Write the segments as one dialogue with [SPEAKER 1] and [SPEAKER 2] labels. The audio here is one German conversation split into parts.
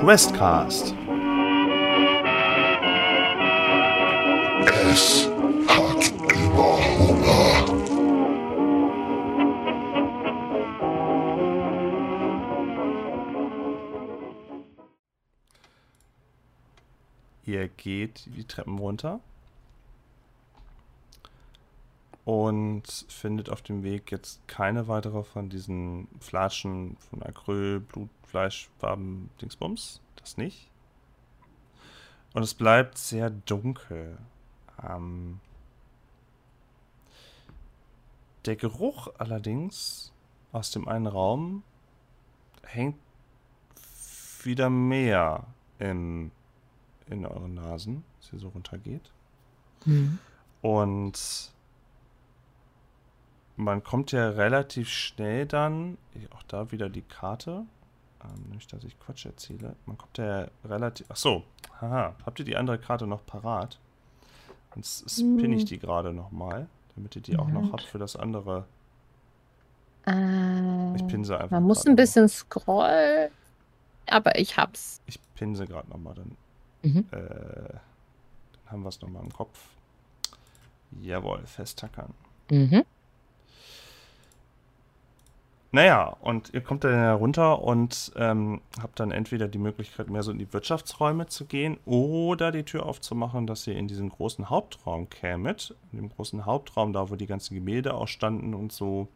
[SPEAKER 1] Questcast.
[SPEAKER 2] Es hat immer Hunger.
[SPEAKER 1] Ihr geht die Treppen runter und findet auf dem Weg jetzt keine weitere von diesen Flaschen von Acryl, Blutfleisch, Farben, Dingsbums. Das nicht. Und es bleibt sehr dunkel. Ähm der Geruch allerdings aus dem einen Raum hängt wieder mehr im, in euren Nasen, als ihr so runtergeht.
[SPEAKER 3] Mhm.
[SPEAKER 1] Und man kommt ja relativ schnell dann, auch da wieder die Karte, ähm, nicht, dass ich Quatsch erzähle, man kommt ja relativ, ach so, haha, habt ihr die andere Karte noch parat? Sonst spinne ich die gerade nochmal, damit ihr die auch noch habt für das andere.
[SPEAKER 3] Äh,
[SPEAKER 1] Ich pinse einfach.
[SPEAKER 3] man muss ein
[SPEAKER 1] noch
[SPEAKER 3] bisschen scrollen, aber ich hab's.
[SPEAKER 1] Ich pinse gerade nochmal, dann,
[SPEAKER 3] Mhm.
[SPEAKER 1] äh, dann haben wir es nochmal im Kopf. Jawohl, festtackern.
[SPEAKER 3] Mhm.
[SPEAKER 1] Naja, und ihr kommt dann herunter und ähm, habt dann entweder die Möglichkeit, mehr so in die Wirtschaftsräume zu gehen oder die Tür aufzumachen, dass ihr in diesen großen Hauptraum kämet. In dem großen Hauptraum, da wo die ganzen Gemälde auch standen und so.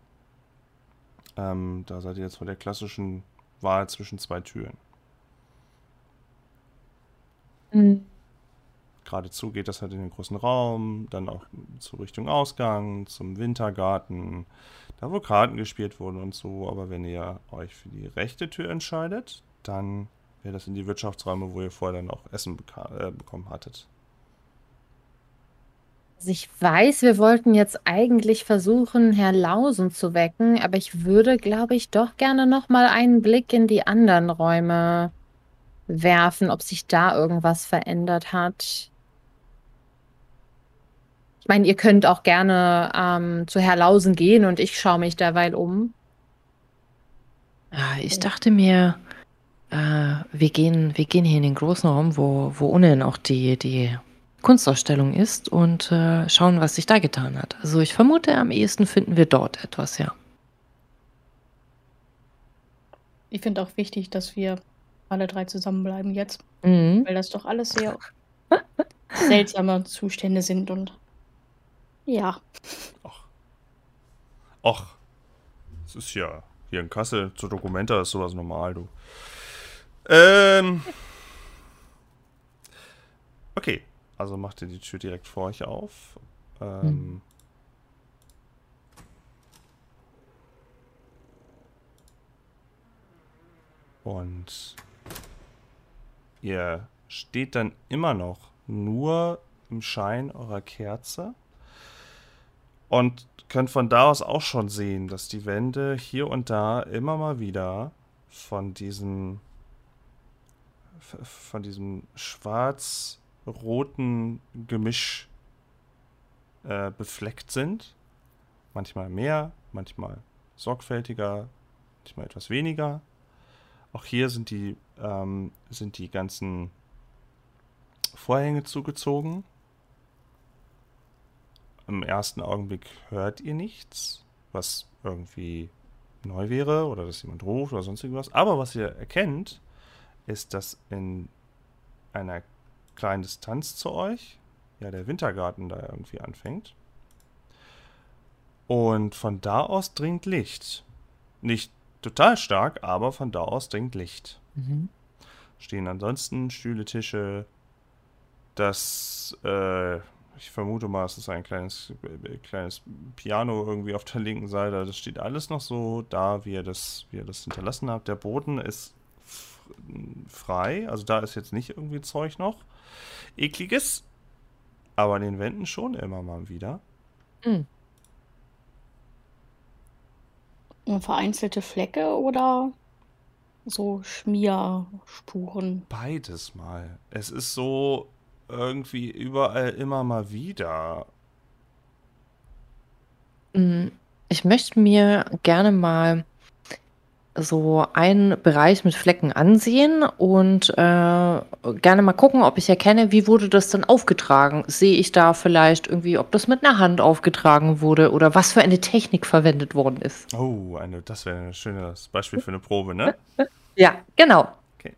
[SPEAKER 1] Ähm, da seid ihr jetzt vor der klassischen Wahl zwischen zwei Türen.
[SPEAKER 3] Mhm.
[SPEAKER 1] Geradezu geht das halt in den großen Raum, dann auch zur Richtung Ausgang, zum Wintergarten, da wo Karten gespielt wurden und so. Aber wenn ihr euch für die rechte Tür entscheidet, dann wäre das in die Wirtschaftsräume, wo ihr vorher dann auch Essen äh, bekommen hattet.
[SPEAKER 3] Also ich weiß, wir wollten jetzt eigentlich versuchen, Herr Lausen zu wecken, aber ich würde, glaube ich, doch gerne noch mal einen Blick in die anderen Räume werfen, ob sich da irgendwas verändert hat. Ich meine, ihr könnt auch gerne ähm, zu Herr Lausen gehen und ich schaue mich derweil um.
[SPEAKER 4] Ja, ich dachte mir, äh, wir, gehen, wir gehen hier in den großen Raum, wo, wo unten auch die, die Kunstausstellung ist und äh, schauen, was sich da getan hat. Also ich vermute, am ehesten finden wir dort etwas, ja.
[SPEAKER 5] Ich finde auch wichtig, dass wir alle drei zusammenbleiben jetzt,
[SPEAKER 4] Mhm.
[SPEAKER 5] weil das doch alles sehr seltsame Zustände sind und ja,
[SPEAKER 1] Ach. Ach. Es ist ja hier in Kassel zu Dokumenta ist sowas normal, du. Ähm. Okay. Also macht ihr die Tür direkt vor euch auf. Ähm.
[SPEAKER 4] Hm.
[SPEAKER 1] Und ihr steht dann immer noch nur im Schein eurer Kerze und könnt von da aus auch schon sehen, dass die Wände hier und da immer mal wieder von diesem von diesem schwarz-roten Gemisch äh, befleckt sind. Manchmal mehr, manchmal sorgfältiger, manchmal etwas weniger. Auch hier sind die, ähm, sind die ganzen Vorhänge zugezogen. Im ersten Augenblick hört ihr nichts, was irgendwie neu wäre oder dass jemand ruft oder sonst irgendwas. Aber was ihr erkennt, ist, dass in einer kleinen Distanz zu euch ja der Wintergarten da irgendwie anfängt. Und von da aus dringt Licht. Nicht total stark, aber von da aus dringt Licht.
[SPEAKER 4] Mhm.
[SPEAKER 1] Stehen ansonsten Stühle, Tische. Das, äh, ich vermute mal, es ist ein kleines, äh, kleines Piano irgendwie auf der linken Seite. Das steht alles noch so da, wie ihr das, wie ihr das hinterlassen habt. Der Boden ist frei, also da ist jetzt nicht irgendwie Zeug noch. Ekliges, aber an den Wänden schon immer mal wieder.
[SPEAKER 4] Mhm.
[SPEAKER 5] und vereinzelte Flecke oder so Schmierspuren.
[SPEAKER 1] Beides mal. Es ist so irgendwie überall immer mal wieder.
[SPEAKER 4] Mm, Ich möchte mir gerne mal so einen Bereich mit Flecken ansehen und äh, gerne mal gucken, ob ich erkenne, wie wurde das dann aufgetragen. Sehe ich da vielleicht irgendwie, ob das mit einer Hand aufgetragen wurde oder was für eine Technik verwendet worden ist.
[SPEAKER 1] Oh, eine, das wäre ein schönes Beispiel für eine Probe, ne?
[SPEAKER 4] Ja, genau.
[SPEAKER 1] Okay.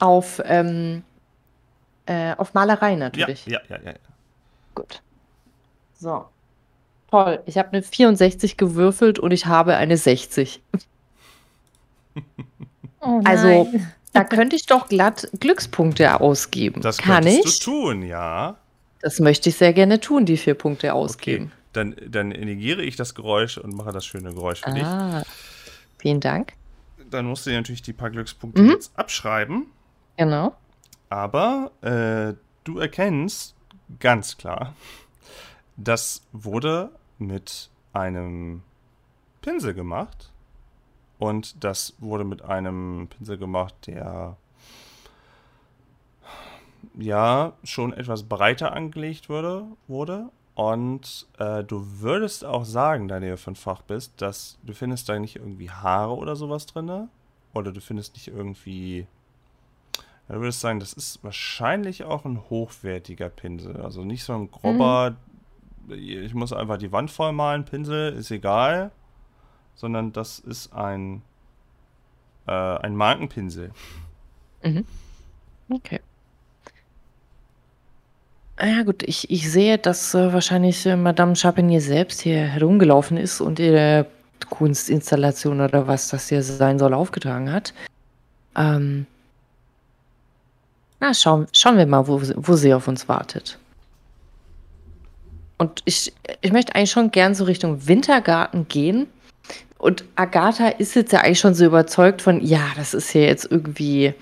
[SPEAKER 4] Auf, ähm, äh, auf Malerei
[SPEAKER 1] Ja,
[SPEAKER 4] natürlich.
[SPEAKER 1] ja, ja, ja.
[SPEAKER 4] Gut. So. Toll. Ich habe eine 64 gewürfelt und ich habe eine 60.
[SPEAKER 3] Oh
[SPEAKER 4] Also. Da könnte ich doch glatt Glückspunkte ausgeben.
[SPEAKER 1] Das
[SPEAKER 4] Kann
[SPEAKER 1] könntest
[SPEAKER 4] ich?
[SPEAKER 1] du tun, ja.
[SPEAKER 4] Das möchte ich sehr gerne tun, die vier Punkte ausgeben.
[SPEAKER 1] Dann, dann negiere ich das Geräusch und mache das schöne Geräusch für dich.
[SPEAKER 4] Ah. Vielen Dank.
[SPEAKER 1] Dann musst du dir natürlich die paar Glückspunkte
[SPEAKER 4] Mhm.
[SPEAKER 1] jetzt abschreiben.
[SPEAKER 4] Genau.
[SPEAKER 1] Aber äh, du erkennst ganz klar, das wurde mit einem Pinsel gemacht. Und das wurde mit einem Pinsel gemacht, der ja schon etwas breiter angelegt wurde, wurde. Und äh, du würdest auch sagen, da du ja von Fach bist, dass du findest da nicht irgendwie Haare oder sowas drinne. Oder du findest nicht irgendwie ja, Du würdest sagen, das ist wahrscheinlich auch ein hochwertiger Pinsel. Also nicht so ein grober, ich muss einfach die Wand voll malen, Pinsel, ist egal. Sondern das ist ein, äh, ein Markenpinsel.
[SPEAKER 4] Okay. Ah Ja gut, ich, ich sehe, dass äh, wahrscheinlich äh, Madame Chapinier selbst hier herumgelaufen ist und ihre Kunstinstallation oder was das hier sein soll aufgetragen hat. Ähm, na, schauen, schauen wir mal, wo, sie- wo sie auf uns wartet. Und ich, ich möchte eigentlich schon gern so Richtung Wintergarten gehen. Und Agatha ist jetzt ja eigentlich schon so überzeugt von, ja, das ist ja jetzt irgendwie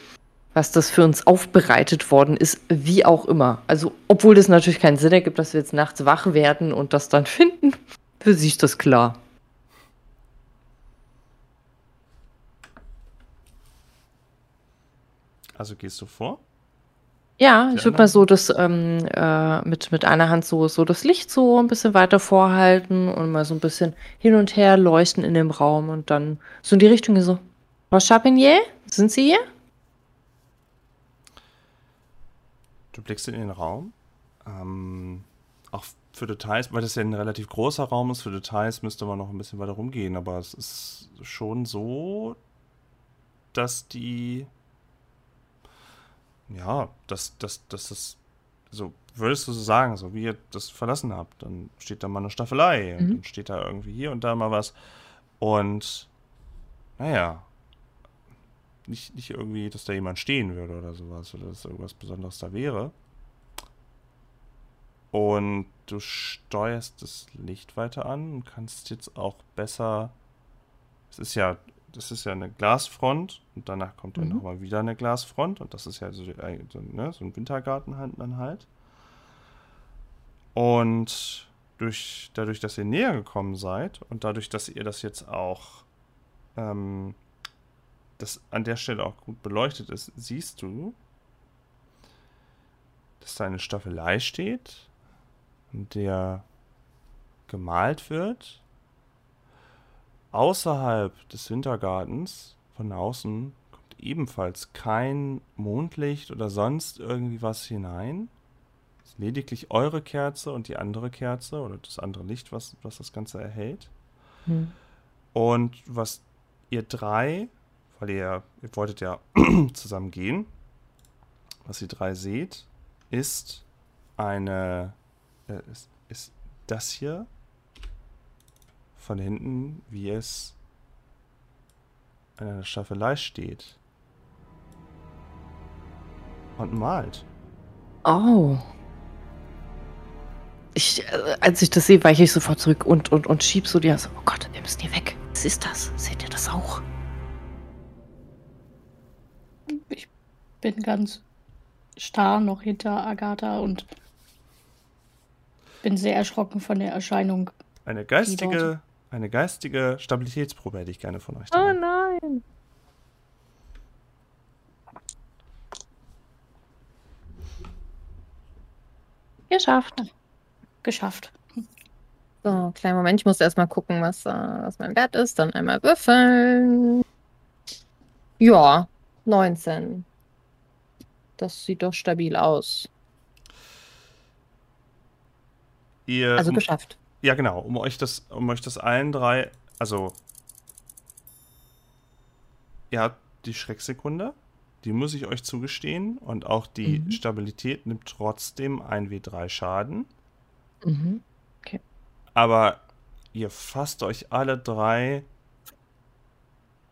[SPEAKER 4] was das für uns aufbereitet worden ist, wie auch immer. Also, obwohl das natürlich keinen Sinn ergibt, dass wir jetzt nachts wach werden und das dann finden, für sie ist das klar.
[SPEAKER 1] Also gehst du vor?
[SPEAKER 4] Ja, ich würde mal so das ähm, äh, mit, mit einer Hand so, so das Licht so ein bisschen weiter vorhalten und mal so ein bisschen hin und her leuchten in dem Raum und dann so in die Richtung so. Frau Chapinier, sind Sie hier?
[SPEAKER 1] Du blickst in den Raum. Ähm, auch für Details, weil das ja ein relativ großer Raum ist, für Details müsste man noch ein bisschen weiter rumgehen, aber es ist schon so, dass die. Ja, dass, dass, dass das. So, würdest du so sagen, so wie ihr das verlassen habt, dann steht da mal eine Staffelei und
[SPEAKER 4] Mhm.
[SPEAKER 1] dann steht da irgendwie hier und da mal was. Und naja, nicht, nicht irgendwie, dass da jemand stehen würde oder sowas oder dass irgendwas Besonderes da wäre. Und du steuerst das Licht weiter an und kannst jetzt auch besser. Es ist ja, das ist ja eine Glasfront und danach kommt dann
[SPEAKER 4] Mhm.
[SPEAKER 1] nochmal wieder eine Glasfront und das ist ja so, äh, so, ne, so ein Wintergarten halt dann halt. Und durch, dadurch, dass ihr näher gekommen seid und dadurch, dass ihr das jetzt auch ähm, das an der Stelle auch gut beleuchtet ist, siehst du, dass da eine Staffelei steht, in der gemalt wird. Außerhalb des Wintergartens, von außen, kommt ebenfalls kein Mondlicht oder sonst irgendwie was hinein. Es ist lediglich eure Kerze und die andere Kerze oder das andere Licht, was, was das Ganze erhält.
[SPEAKER 4] Hm.
[SPEAKER 1] Und was ihr drei, weil ihr, ihr wolltet ja zusammen gehen, was ihr drei seht, ist eine, äh, ist, ist das hier von hinten, wie es an einer Staffelei steht. Und malt.
[SPEAKER 4] Oh. Ich, äh, als ich das sehe, weiche ich sofort zurück und, und, und schieb so die Hand oh Gott, wir müssen hier weg. Was ist das? Seht ihr das auch?
[SPEAKER 5] Ich bin ganz starr noch hinter Agatha und bin sehr erschrocken von der Erscheinung.
[SPEAKER 1] Eine geistige, eine geistige Stabilitätsprobe hätte ich gerne von euch.
[SPEAKER 4] Oh nein. Geschafft.
[SPEAKER 5] Geschafft.
[SPEAKER 3] So, kleinen Moment, ich muss erstmal gucken, was, äh, was mein Wert ist. Dann einmal würfeln. Ja, 19. Das sieht doch stabil aus.
[SPEAKER 1] Ihr,
[SPEAKER 3] Also geschafft.
[SPEAKER 1] Ja, genau, um euch das, um euch das allen drei, also ihr habt die Schrecksekunde, die muss ich euch zugestehen und auch die
[SPEAKER 3] Mhm.
[SPEAKER 1] Stabilität nimmt trotzdem 1w3 Schaden,
[SPEAKER 4] Mhm.
[SPEAKER 1] aber ihr fasst euch alle drei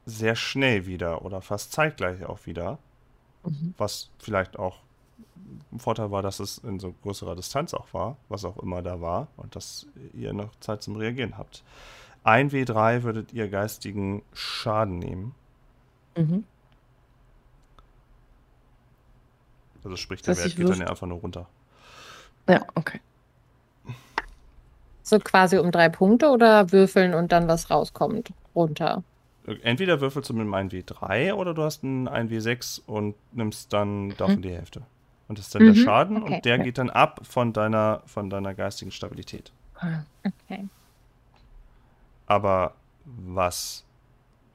[SPEAKER 1] sehr schnell wieder oder fast zeitgleich auch wieder,
[SPEAKER 4] Mhm.
[SPEAKER 1] was vielleicht auch Vorteil war, dass es in so größerer Distanz auch war, was auch immer da war und dass ihr noch Zeit zum Reagieren habt. 1w3 würdet ihr geistigen Schaden nehmen.
[SPEAKER 4] Mhm.
[SPEAKER 1] Also sprich, der
[SPEAKER 4] Das
[SPEAKER 1] Wert geht dann ja einfach nur runter.
[SPEAKER 4] Ja, okay.
[SPEAKER 3] So quasi um drei Punkte oder würfeln und dann was rauskommt runter.
[SPEAKER 1] Entweder würfelst du mit einem 1w3 oder du hast einen 1w6 und nimmst dann davon die Hälfte. Und das ist dann der
[SPEAKER 3] Mhm,
[SPEAKER 1] Schaden
[SPEAKER 3] okay.
[SPEAKER 1] und der geht dann ab von deiner, von deiner geistigen Stabilität.
[SPEAKER 3] Okay.
[SPEAKER 1] Aber was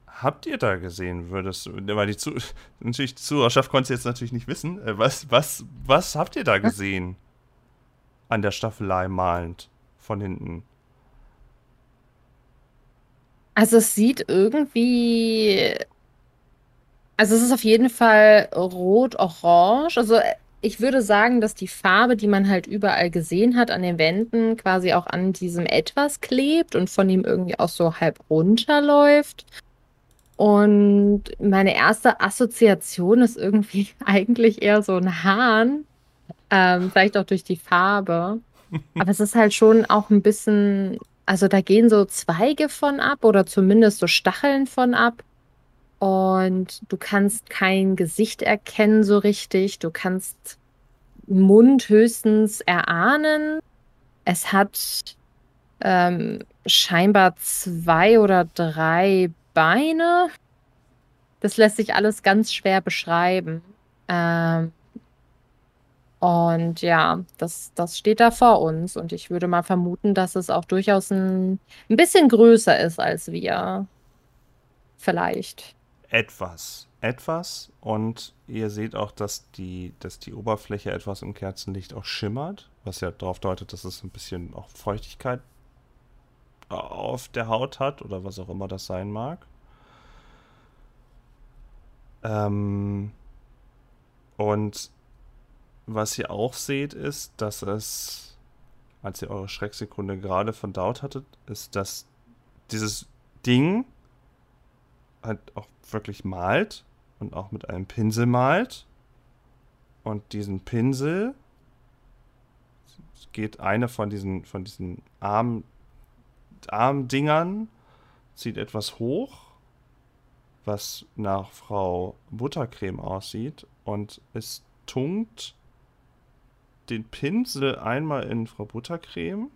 [SPEAKER 1] habt ihr da gesehen? Würdest du, weil die, Zu natürlich, die Zuhörerschaft konnte jetzt natürlich nicht wissen. Äh, Was, was, was habt ihr da gesehen? An der Staffelei malend von hinten.
[SPEAKER 3] Also es sieht irgendwie. Also es ist auf jeden Fall rot-orange. Also ich würde sagen, dass die Farbe, die man halt überall gesehen hat an den Wänden, quasi auch an diesem etwas klebt und von ihm irgendwie auch so halb runterläuft. Und meine erste Assoziation ist irgendwie eigentlich eher so ein Hahn. Ähm, vielleicht auch durch die Farbe. Aber es ist halt schon auch ein bisschen, also da gehen so Zweige von ab oder zumindest so Stacheln von ab. Und du kannst kein Gesicht erkennen so richtig. Du kannst Mund höchstens erahnen. Es hat ähm, scheinbar zwei oder drei Beine. Das lässt sich alles ganz schwer beschreiben. Ähm, und ja, das, das steht da vor uns. Und ich würde mal vermuten, dass es auch durchaus ein, ein bisschen größer ist als wir. Vielleicht.
[SPEAKER 1] Etwas. Etwas. Und ihr seht auch, dass die, dass die Oberfläche etwas im Kerzenlicht auch schimmert, was ja darauf deutet, dass es ein bisschen auch Feuchtigkeit auf der Haut hat oder was auch immer das sein mag. Ähm, und was ihr auch seht, ist, dass es, als ihr eure Schrecksekunde gerade verdaut hattet, ist, dass dieses Ding halt auch wirklich malt und auch mit einem Pinsel malt. Und diesen Pinsel geht eine von diesen, von diesen Arm, Armdingern, zieht etwas hoch, was nach Frau Buttercreme aussieht und es tunkt den Pinsel einmal in Frau Buttercreme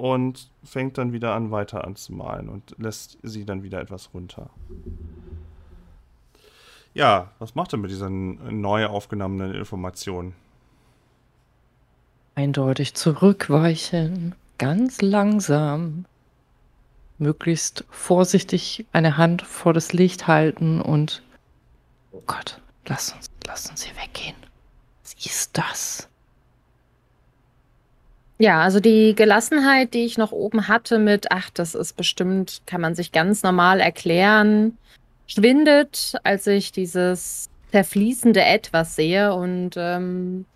[SPEAKER 1] und fängt dann wieder an, weiter anzumalen und lässt sie dann wieder etwas runter. Ja, was macht er mit dieser n- neu aufgenommenen Information?
[SPEAKER 4] Eindeutig zurückweichen. Ganz langsam. Möglichst vorsichtig eine Hand vor das Licht halten und. Oh Gott, lass uns, lass uns hier weggehen. Was ist das?
[SPEAKER 3] Ja, also die Gelassenheit, die ich noch oben hatte mit, ach, das ist bestimmt, kann man sich ganz normal erklären, schwindet, als ich dieses zerfließende Etwas sehe und ähm,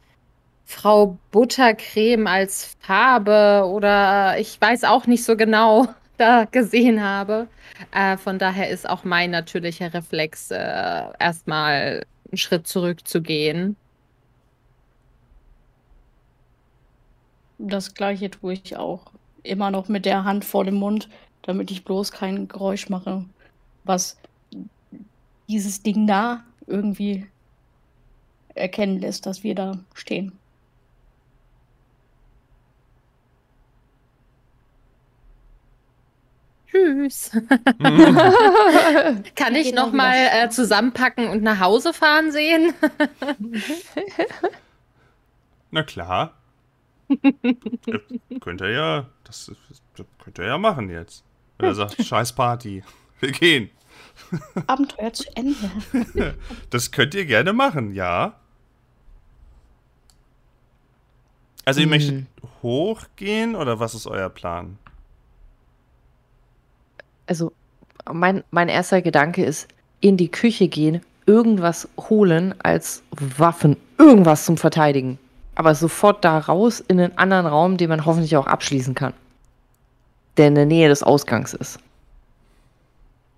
[SPEAKER 3] Frau Buttercreme als Farbe oder ich weiß auch nicht so genau da gesehen habe. Äh, von daher ist auch mein natürlicher Reflex, äh, erstmal einen Schritt zurückzugehen.
[SPEAKER 5] Das gleiche tue ich auch. Immer noch mit der Hand vor dem Mund, damit ich bloß kein Geräusch mache, was dieses Ding da irgendwie erkennen lässt, dass wir da stehen.
[SPEAKER 3] Tschüss. Kann ich noch mal äh, zusammenpacken und nach Hause fahren sehen?
[SPEAKER 1] Na klar. Könnt ihr ja, das, das könnt ihr ja machen jetzt. Wenn er sagt, scheiß Party, wir gehen.
[SPEAKER 5] Abenteuer zu Ende.
[SPEAKER 1] Das könnt ihr gerne machen, ja. Also ihr
[SPEAKER 4] Hm.
[SPEAKER 1] möchtet hochgehen oder was ist euer Plan?
[SPEAKER 4] Also, mein, mein erster Gedanke ist, in die Küche gehen, irgendwas holen als Waffen, irgendwas zum Verteidigen. Aber sofort da raus in einen anderen Raum, den man hoffentlich auch abschließen kann. Der in der Nähe des Ausgangs ist.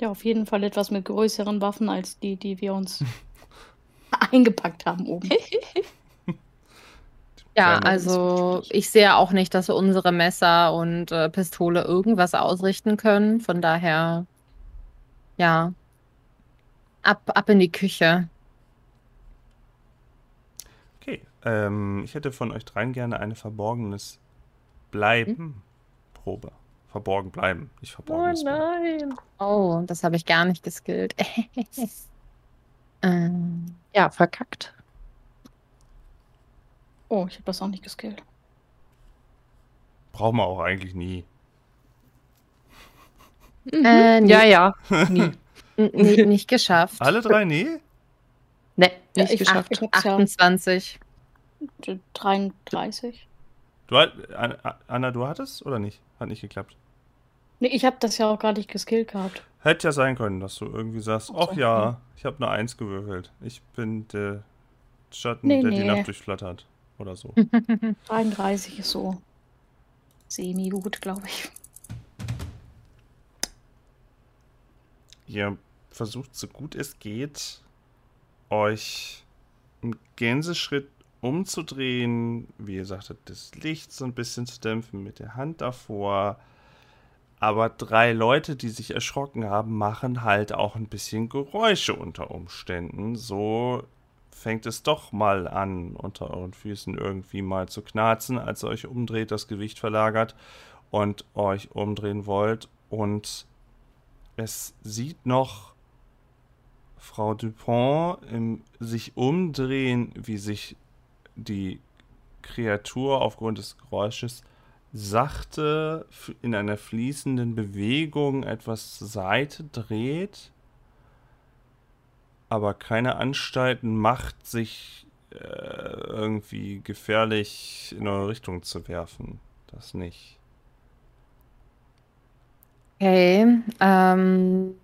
[SPEAKER 5] Ja, auf jeden Fall etwas mit größeren Waffen als die, die wir uns eingepackt haben oben.
[SPEAKER 3] Ja, also ich sehe auch nicht, dass wir unsere Messer und äh, Pistole irgendwas ausrichten können. Von daher, ja, ab, ab in die Küche.
[SPEAKER 1] Okay, ähm, ich hätte von euch dreien gerne eine verborgenes Bleiben-Probe. Verborgen bleiben, nicht verborgenes Bleiben.
[SPEAKER 4] nein.
[SPEAKER 3] Oh, das habe ich gar nicht geskillt. ähm,
[SPEAKER 4] Ja, verkackt.
[SPEAKER 5] Oh, ich habe das auch nicht geskillt.
[SPEAKER 1] Braucht man auch eigentlich nie.
[SPEAKER 3] äh, nee,
[SPEAKER 4] Ja, ja. Nie.
[SPEAKER 3] n- nee, nicht geschafft.
[SPEAKER 1] Alle drei nie?
[SPEAKER 4] Ne,
[SPEAKER 5] Ja,
[SPEAKER 4] nicht
[SPEAKER 5] ich-
[SPEAKER 4] geschafft.
[SPEAKER 5] ich hab's ja
[SPEAKER 3] 28.
[SPEAKER 5] 33.
[SPEAKER 1] Du, hat- An- Anna, du hattest oder nicht? Hat nicht geklappt.
[SPEAKER 5] Nee, ich habe das ja auch gar nicht geskillt gehabt.
[SPEAKER 1] Hätte ja sein können, dass du irgendwie sagst,
[SPEAKER 5] Ach so,
[SPEAKER 1] ach ja, ich habe eine Eins gewürfelt. Ich bin der Schatten,
[SPEAKER 5] Nee,
[SPEAKER 1] der die
[SPEAKER 5] nee.
[SPEAKER 1] Nacht durchflattert. Oder so.
[SPEAKER 5] 33 ist so semi-gut, glaube ich.
[SPEAKER 1] Ihr versucht so gut es geht, euch im Gänseschritt umzudrehen. Wie ihr sagtet, das Licht so ein bisschen zu dämpfen mit der Hand davor. Aber drei Leute, die sich erschrocken haben, machen halt auch ein bisschen Geräusche unter Umständen. So fängt es doch mal an, unter euren Füßen irgendwie mal zu knarzen, als ihr euch umdreht, das Gewicht verlagert und euch umdrehen wollt. Und es sieht noch Frau Dupont im sich umdrehen, wie sich die Kreatur aufgrund des Geräusches sachte in einer fließenden Bewegung etwas zur Seite dreht, aber keine Anstalten macht, sich äh, irgendwie gefährlich in eure Richtung zu werfen. Das nicht.
[SPEAKER 3] Okay, ähm,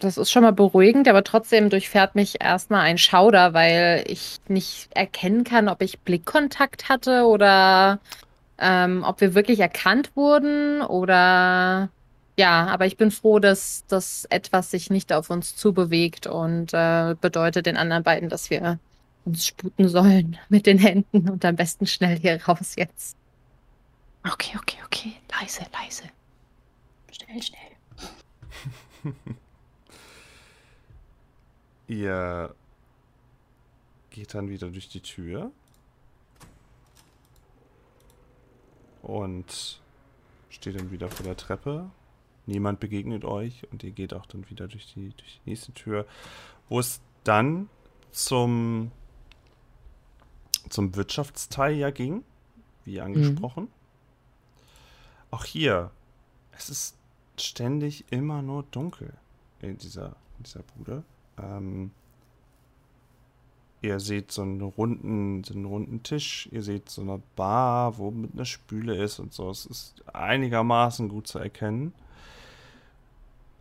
[SPEAKER 3] das ist schon mal beruhigend, aber trotzdem durchfährt mich erstmal ein Schauder, weil ich nicht erkennen kann, ob ich Blickkontakt hatte oder ähm, ob wir wirklich erkannt wurden oder ja, aber ich bin froh, dass das etwas sich nicht auf uns zubewegt und äh, bedeutet den anderen beiden, dass wir uns sputen sollen mit den Händen und am besten schnell hier raus jetzt.
[SPEAKER 4] Okay, okay, okay. Leise, leise.
[SPEAKER 5] Schnell, schnell.
[SPEAKER 1] Ihr geht dann wieder durch die Tür und steht dann wieder vor der Treppe. Niemand begegnet euch und ihr geht auch dann wieder durch die, durch die nächste Tür, wo es dann zum, zum Wirtschaftsteil ja ging, wie angesprochen. Auch hier, es ist ständig immer nur dunkel in dieser, in dieser Bude. Ähm, ihr seht so einen runden, so einen runden Tisch, ihr seht so eine Bar, wo mit einer Spüle ist und so. Es ist einigermaßen gut zu erkennen.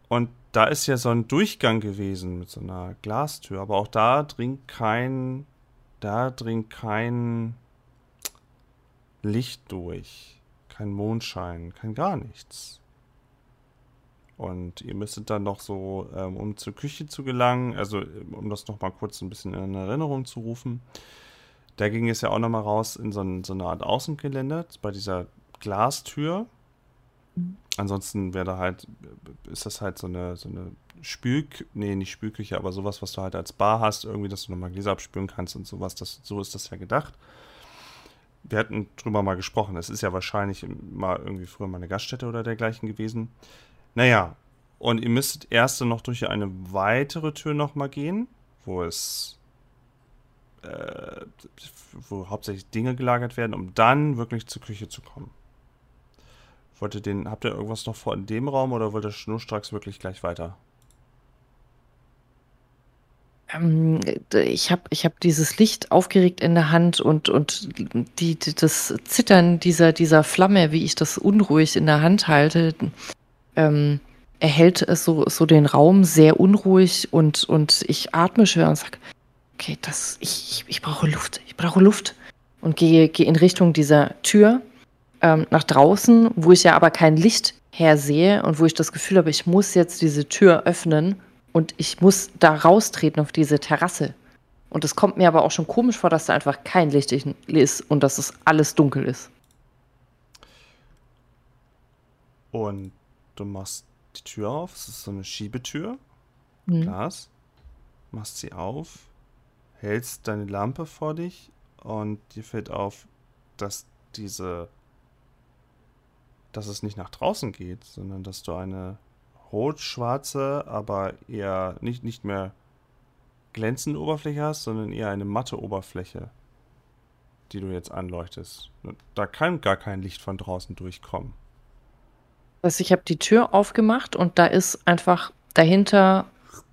[SPEAKER 1] Und da ist ja so ein Durchgang gewesen mit so einer Glastür, aber auch da dringt kein, da dringt kein Licht durch, kein Mondschein, kein gar nichts. Und ihr müsstet dann noch so, ähm, um zur Küche zu gelangen, also ähm, um das noch mal kurz ein bisschen in Erinnerung zu rufen, da ging es ja auch noch mal raus in so, ein, so eine Art Außengelände bei dieser Glastür. Ansonsten wäre da halt, ist das halt so eine, so eine Spülküche, nee, nicht Spülküche, aber sowas, was du halt als Bar hast, irgendwie, dass du nochmal Gläser abspülen kannst und sowas. Das, so ist das ja gedacht. Wir hatten drüber mal gesprochen. Es ist ja wahrscheinlich mal irgendwie früher mal eine Gaststätte oder dergleichen gewesen. Naja, und ihr müsstet erst dann noch durch eine weitere Tür nochmal gehen, wo es, äh, wo hauptsächlich Dinge gelagert werden, um dann wirklich zur Küche zu kommen. Wollt ihr den, habt ihr irgendwas noch vor in dem Raum oder wollt ihr schnurstracks wirklich gleich weiter?
[SPEAKER 4] ähm, ich habe ich hab dieses Licht aufgeregt in der Hand und, und die, das Zittern dieser, dieser Flamme, wie ich das unruhig in der Hand halte, ähm, erhält es so, so den Raum sehr unruhig und, und ich atme schwer und sage, okay, das, ich, ich, ich brauche Luft, ich brauche Luft und gehe, gehe in Richtung dieser Tür ähm, nach draußen, wo ich ja aber kein Licht hersehe und wo ich das Gefühl habe, ich muss jetzt diese Tür öffnen und ich muss da raustreten auf diese Terrasse. Und es kommt mir aber auch schon komisch vor, dass da einfach kein Licht ist und dass es alles dunkel ist.
[SPEAKER 1] Und du machst die Tür auf. Es ist so eine Schiebetür.
[SPEAKER 4] Mhm.
[SPEAKER 1] Glas. Machst sie auf. Hältst deine Lampe vor dich. Und dir fällt auf, dass diese. dass es nicht nach draußen geht, sondern dass du eine rot-schwarze, aber eher nicht, nicht mehr glänzende Oberfläche hast, sondern eher eine matte Oberfläche, die du jetzt anleuchtest. Da kann gar kein Licht von draußen durchkommen.
[SPEAKER 4] Also ich habe die Tür aufgemacht und da ist einfach dahinter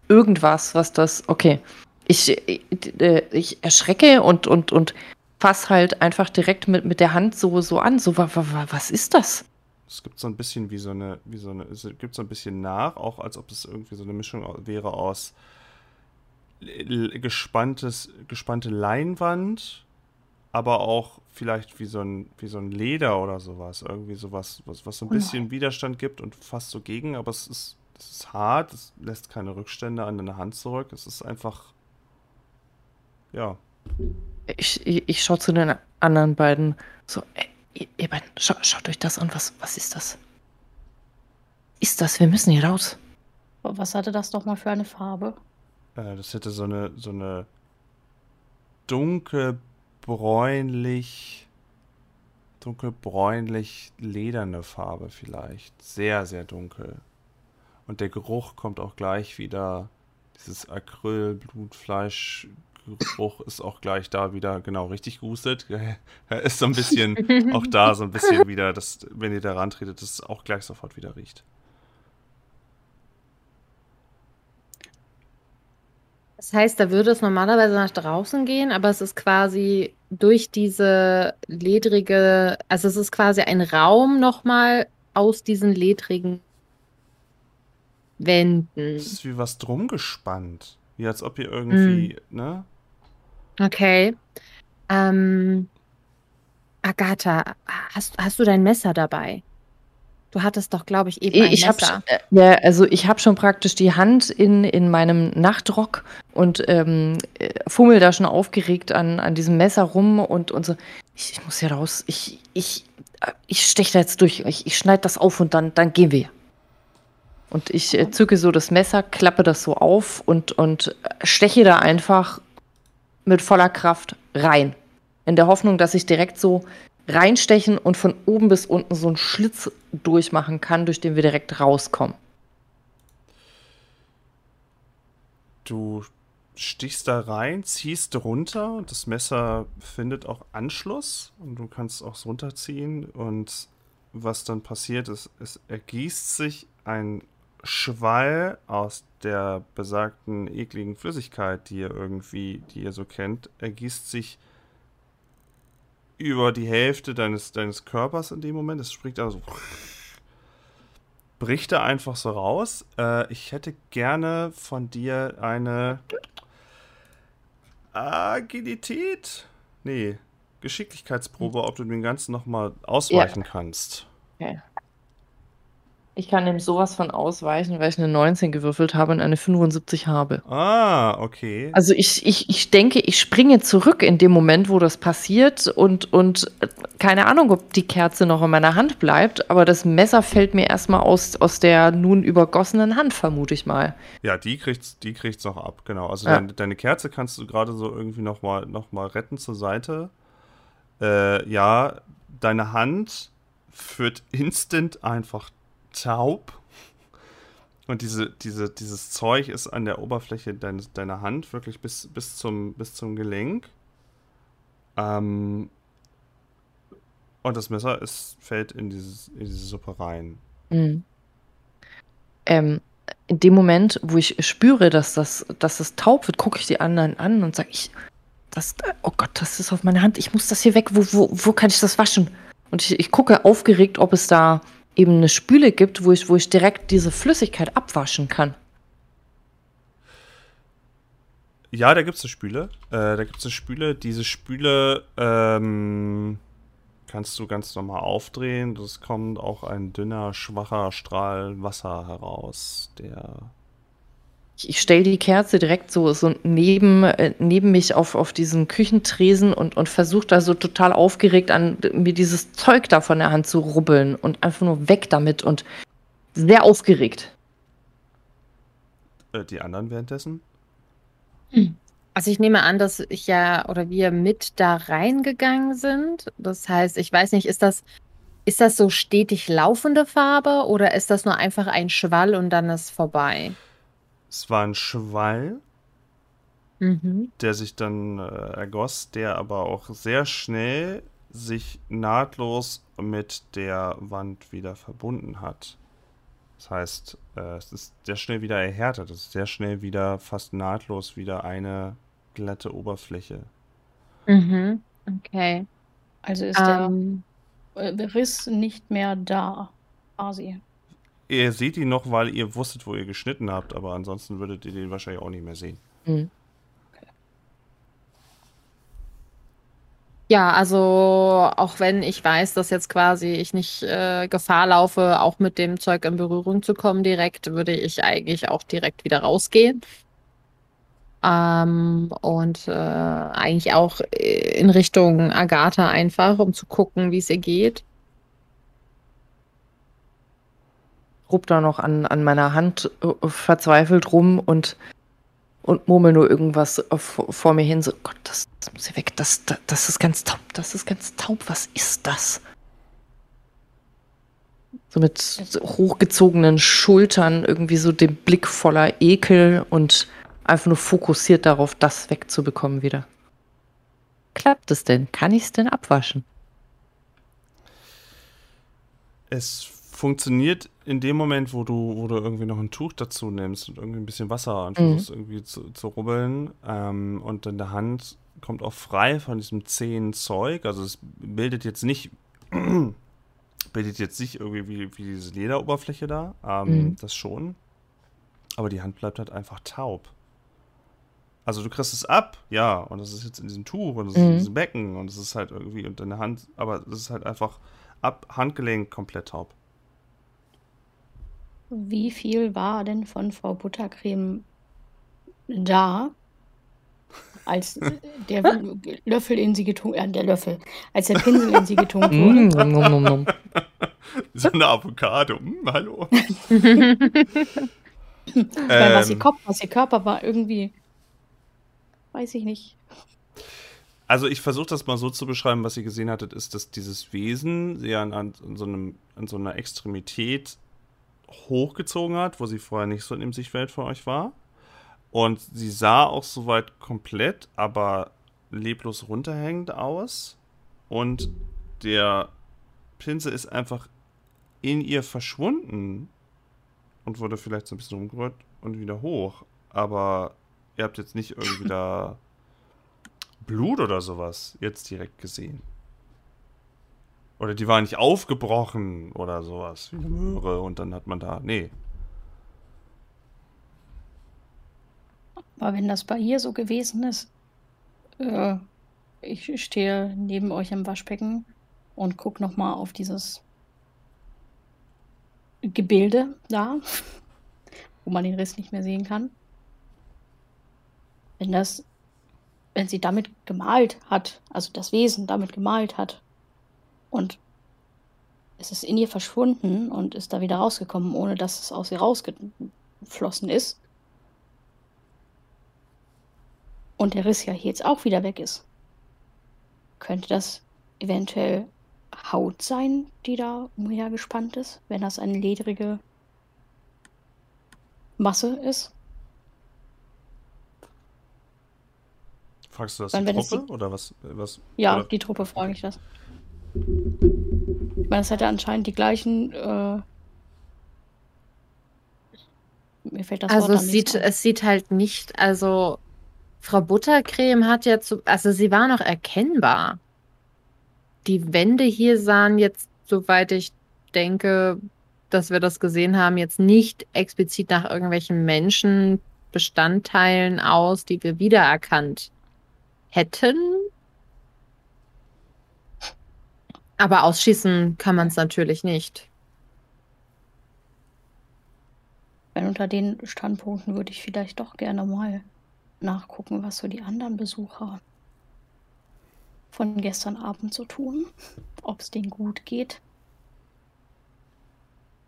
[SPEAKER 4] irgendwas, was das. Okay. Ich, ich, äh, ich erschrecke und, und, und fass halt einfach direkt mit, mit der Hand so, so an. So, was, was ist das?
[SPEAKER 1] Es gibt so ein bisschen wie so eine, wie so eine, es gibt so ein bisschen nach, auch als ob es irgendwie so eine Mischung wäre aus gespanntes, gespannte Leinwand, aber auch vielleicht wie so ein, wie so ein Leder oder sowas. Irgendwie sowas, was, was so ein bisschen Widerstand gibt und fast so gegen, aber es ist, es ist hart, es lässt keine Rückstände an deiner Hand zurück. Es ist einfach. Ja.
[SPEAKER 4] Ich, ich, ich schaue zu den anderen beiden so, ey, ihr, ihr beiden, scha schaut euch das an, was, was ist das? Ist das? Wir müssen hier raus.
[SPEAKER 5] Was hatte das doch mal für eine Farbe?
[SPEAKER 1] Äh, das hätte so eine, so eine dunkelbräunlich, dunkelbräunlich lederne Farbe vielleicht. Sehr, sehr dunkel. Und der Geruch kommt auch gleich wieder. Dieses Acryl, Blutfleisch, Geruch ist auch gleich da wieder genau richtig gehustet. Ist so ein bisschen auch da so ein bisschen wieder, dass, wenn ihr da rantretet, dass es auch gleich sofort wieder riecht.
[SPEAKER 3] Das heißt, da würde es normalerweise nach draußen gehen, aber es ist quasi durch diese ledrige, also es ist quasi ein Raum nochmal aus diesen ledrigen Wänden.
[SPEAKER 1] Es ist wie was drum gespannt. Wie als ob ihr irgendwie,
[SPEAKER 3] Mm.
[SPEAKER 1] ne?
[SPEAKER 3] Okay. Ähm, Agatha, hast, hast du dein Messer dabei? Du hattest doch, glaube ich, eben ein
[SPEAKER 4] Ich
[SPEAKER 3] Messer.
[SPEAKER 4] äh, ja, also ich habe schon praktisch die Hand in, in meinem Nachtrock und ähm, äh, fummel da schon aufgeregt an, an diesem Messer rum und, und so. Ich, ich muss hier raus. Ich, ich, äh, ich steche da jetzt durch. Ich, ich schneide das auf und dann, dann gehen wir. Und ich äh, zücke so das Messer, klappe das so auf und, und steche da einfach mit voller Kraft rein. In der Hoffnung, dass ich direkt so reinstechen und von oben bis unten so einen Schlitz durchmachen kann, durch den wir direkt rauskommen.
[SPEAKER 1] Du stichst da rein, ziehst runter das Messer findet auch Anschluss und du kannst auch runterziehen und was dann passiert ist, es ergießt sich ein Schwall aus der besagten ekligen Flüssigkeit, die ihr irgendwie, die ihr so kennt, ergießt sich über die Hälfte deines, deines Körpers in dem Moment. Es springt also bricht da einfach so raus. Äh, ich hätte gerne von dir eine Agilität. Nee, Geschicklichkeitsprobe, ob du den ganzen nochmal ausweichen kannst.
[SPEAKER 4] Ich kann dem sowas von ausweichen, weil ich eine 19 gewürfelt habe und eine 75 habe.
[SPEAKER 1] Ah, okay.
[SPEAKER 4] Also ich, ich, ich denke, ich springe zurück in dem Moment, wo das passiert und, und äh, keine Ahnung, ob die Kerze noch in meiner Hand bleibt, aber das Messer fällt mir erstmal aus, aus der nun übergossenen Hand, vermute ich mal.
[SPEAKER 1] Ja, die kriegt's, die kriegt's noch ab, genau. Also
[SPEAKER 4] Ja.
[SPEAKER 1] deine, deine Kerze kannst du gerade so irgendwie nochmal noch mal retten zur Seite. Äh, ja, deine Hand wird instant einfach taub. Und diese, diese, dieses Zeug ist an der Oberfläche deines, deiner Hand wirklich bis, bis, zum, bis zum Gelenk. Ähm, und das Messer ist, fällt in, dieses, in diese Suppe rein.
[SPEAKER 4] Mhm. Ähm, in dem Moment, wo ich spüre, dass das, dass das taub wird, gucke ich die anderen an und sage, ich, das, oh Gott, das ist auf meiner Hand, ich muss das hier weg, wo, wo, wo kann ich das waschen? Und ich, ich gucke aufgeregt, ob es da eben eine Spüle gibt, wo ich, wo ich direkt diese Flüssigkeit abwaschen kann.
[SPEAKER 1] Ja, da gibt es eine Spüle. Äh, da gibt es eine Spüle. Diese Spüle ähm, kannst du ganz normal aufdrehen. Es kommt auch ein dünner, schwacher Strahl Wasser heraus, der.
[SPEAKER 4] Ich stelle die Kerze direkt so, so neben, äh, neben mich auf, auf diesen Küchentresen und, und versuche da so total aufgeregt an mir dieses Zeug da von der Hand zu rubbeln und einfach nur weg damit und sehr aufgeregt.
[SPEAKER 1] Äh, die anderen währenddessen?
[SPEAKER 3] Also ich nehme an, dass ich ja oder wir mit da reingegangen sind. Das heißt, ich weiß nicht, ist das, ist das so stetig laufende Farbe oder ist das nur einfach ein Schwall und dann ist vorbei?
[SPEAKER 1] Es war ein Schwall,
[SPEAKER 3] Mhm.
[SPEAKER 1] der sich dann äh, ergoss, der aber auch sehr schnell sich nahtlos mit der Wand wieder verbunden hat. Das heißt, äh, es ist sehr schnell wieder erhärtet. Es ist sehr schnell wieder fast nahtlos wieder eine glatte Oberfläche.
[SPEAKER 3] Mhm. Okay.
[SPEAKER 5] Also ist
[SPEAKER 3] Ähm,
[SPEAKER 5] der äh, Riss nicht mehr da, quasi.
[SPEAKER 1] Ihr seht ihn noch, weil ihr wusstet, wo ihr geschnitten habt, aber ansonsten würdet ihr den wahrscheinlich auch nicht mehr sehen.
[SPEAKER 4] Mhm.
[SPEAKER 3] ja, also auch wenn ich weiß, dass jetzt quasi ich nicht äh, Gefahr laufe, auch mit dem Zeug in Berührung zu kommen direkt, würde ich eigentlich auch direkt wieder rausgehen. Ähm, und äh, eigentlich auch äh, in Richtung Agatha einfach, um zu gucken, wie es ihr geht.
[SPEAKER 4] Rupp da noch an, an meiner Hand äh, verzweifelt rum und, und murmel nur irgendwas äh, vor, mir hin. So, Gott, das, muss hier weg. Das, das, das ist ganz taub. Das ist ganz taub. Was ist das? So mit hochgezogenen Schultern, irgendwie so den Blick voller Ekel und einfach nur fokussiert darauf, das wegzubekommen wieder. Klappt es denn? Kann ich es denn abwaschen?
[SPEAKER 1] Es funktioniert in dem Moment, wo du, wo du irgendwie noch ein Tuch dazu nimmst und irgendwie ein bisschen Wasser und
[SPEAKER 4] Mhm.
[SPEAKER 1] irgendwie zu, zu rubbeln. Ähm, und in der Hand kommt auch frei von diesem zähen Zeug. Also es bildet jetzt nicht, bildet jetzt nicht irgendwie wie, wie diese Lederoberfläche da. Ähm,
[SPEAKER 4] Mhm.
[SPEAKER 1] Das schon. Aber die Hand bleibt halt einfach taub. Also du kriegst es ab, ja, und es ist jetzt in diesem Tuch und es ist in
[SPEAKER 4] Mhm.
[SPEAKER 1] diesem Becken und es ist halt irgendwie und deine Hand, aber es ist halt einfach ab Handgelenk komplett taub.
[SPEAKER 5] Wie viel war denn von Frau Buttercreme da, als der Löffel in sie getunkt, äh, der Löffel, als der Pinsel in sie getunkt
[SPEAKER 4] Mm,
[SPEAKER 5] wurde?
[SPEAKER 4] nom, nom, nom.
[SPEAKER 1] So eine Avocado. Hm, hallo.
[SPEAKER 5] Weil was ihr
[SPEAKER 1] Ähm,
[SPEAKER 5] Kopf, was ihr Körper war, irgendwie, weiß ich nicht.
[SPEAKER 1] also ich versuche das mal so zu beschreiben, was ihr gesehen hattet, ist, dass dieses Wesen sie an, an, so einem, an so einer Extremität hochgezogen hat, wo sie vorher nicht so im Sichtfeld von euch war. Und sie sah auch soweit komplett, aber leblos runterhängend aus. Und der Pinsel ist einfach in ihr verschwunden und wurde vielleicht so ein bisschen umgerührt und wieder hoch. Aber ihr habt jetzt nicht irgendwie da Blut oder sowas jetzt direkt gesehen. Oder die war nicht aufgebrochen oder sowas, wie eine Möhre und dann hat man da. Nee.
[SPEAKER 5] Aber wenn das bei ihr so gewesen ist, äh, ich stehe neben euch im Waschbecken und gucke nochmal auf dieses Gebilde da, wo man den Riss nicht mehr sehen kann. Wenn das, wenn sie damit gemalt hat, also das Wesen damit gemalt hat und es ist in ihr verschwunden und ist da wieder rausgekommen, ohne dass es aus ihr rausgeflossen ist, und der Riss ja hier jetzt auch wieder weg ist, könnte das eventuell Haut sein, die da umhergespannt ist, wenn das eine ledrige Masse ist?
[SPEAKER 1] Fragst du das
[SPEAKER 5] Wann
[SPEAKER 1] die Truppe oder was? was
[SPEAKER 5] Ja,
[SPEAKER 1] oder?
[SPEAKER 5] die Truppe frage ich das. Ich meine, es hat ja anscheinend die gleichen äh, Mir fällt das
[SPEAKER 3] Also
[SPEAKER 5] Wort
[SPEAKER 3] es sieht,
[SPEAKER 5] ein.
[SPEAKER 3] es sieht halt nicht, also Frau Buttercreme hat ja zu, also sie war noch erkennbar. Die Wände hier sahen jetzt, soweit ich denke, dass wir das gesehen haben, jetzt nicht explizit nach irgendwelchen Menschenbestandteilen aus, die wir wiedererkannt hätten. Aber ausschließen kann man es natürlich nicht.
[SPEAKER 5] Wenn unter den Standpunkten würde ich vielleicht doch gerne mal nachgucken, was so die anderen Besucher von gestern Abend so tun. Ob es denen gut geht.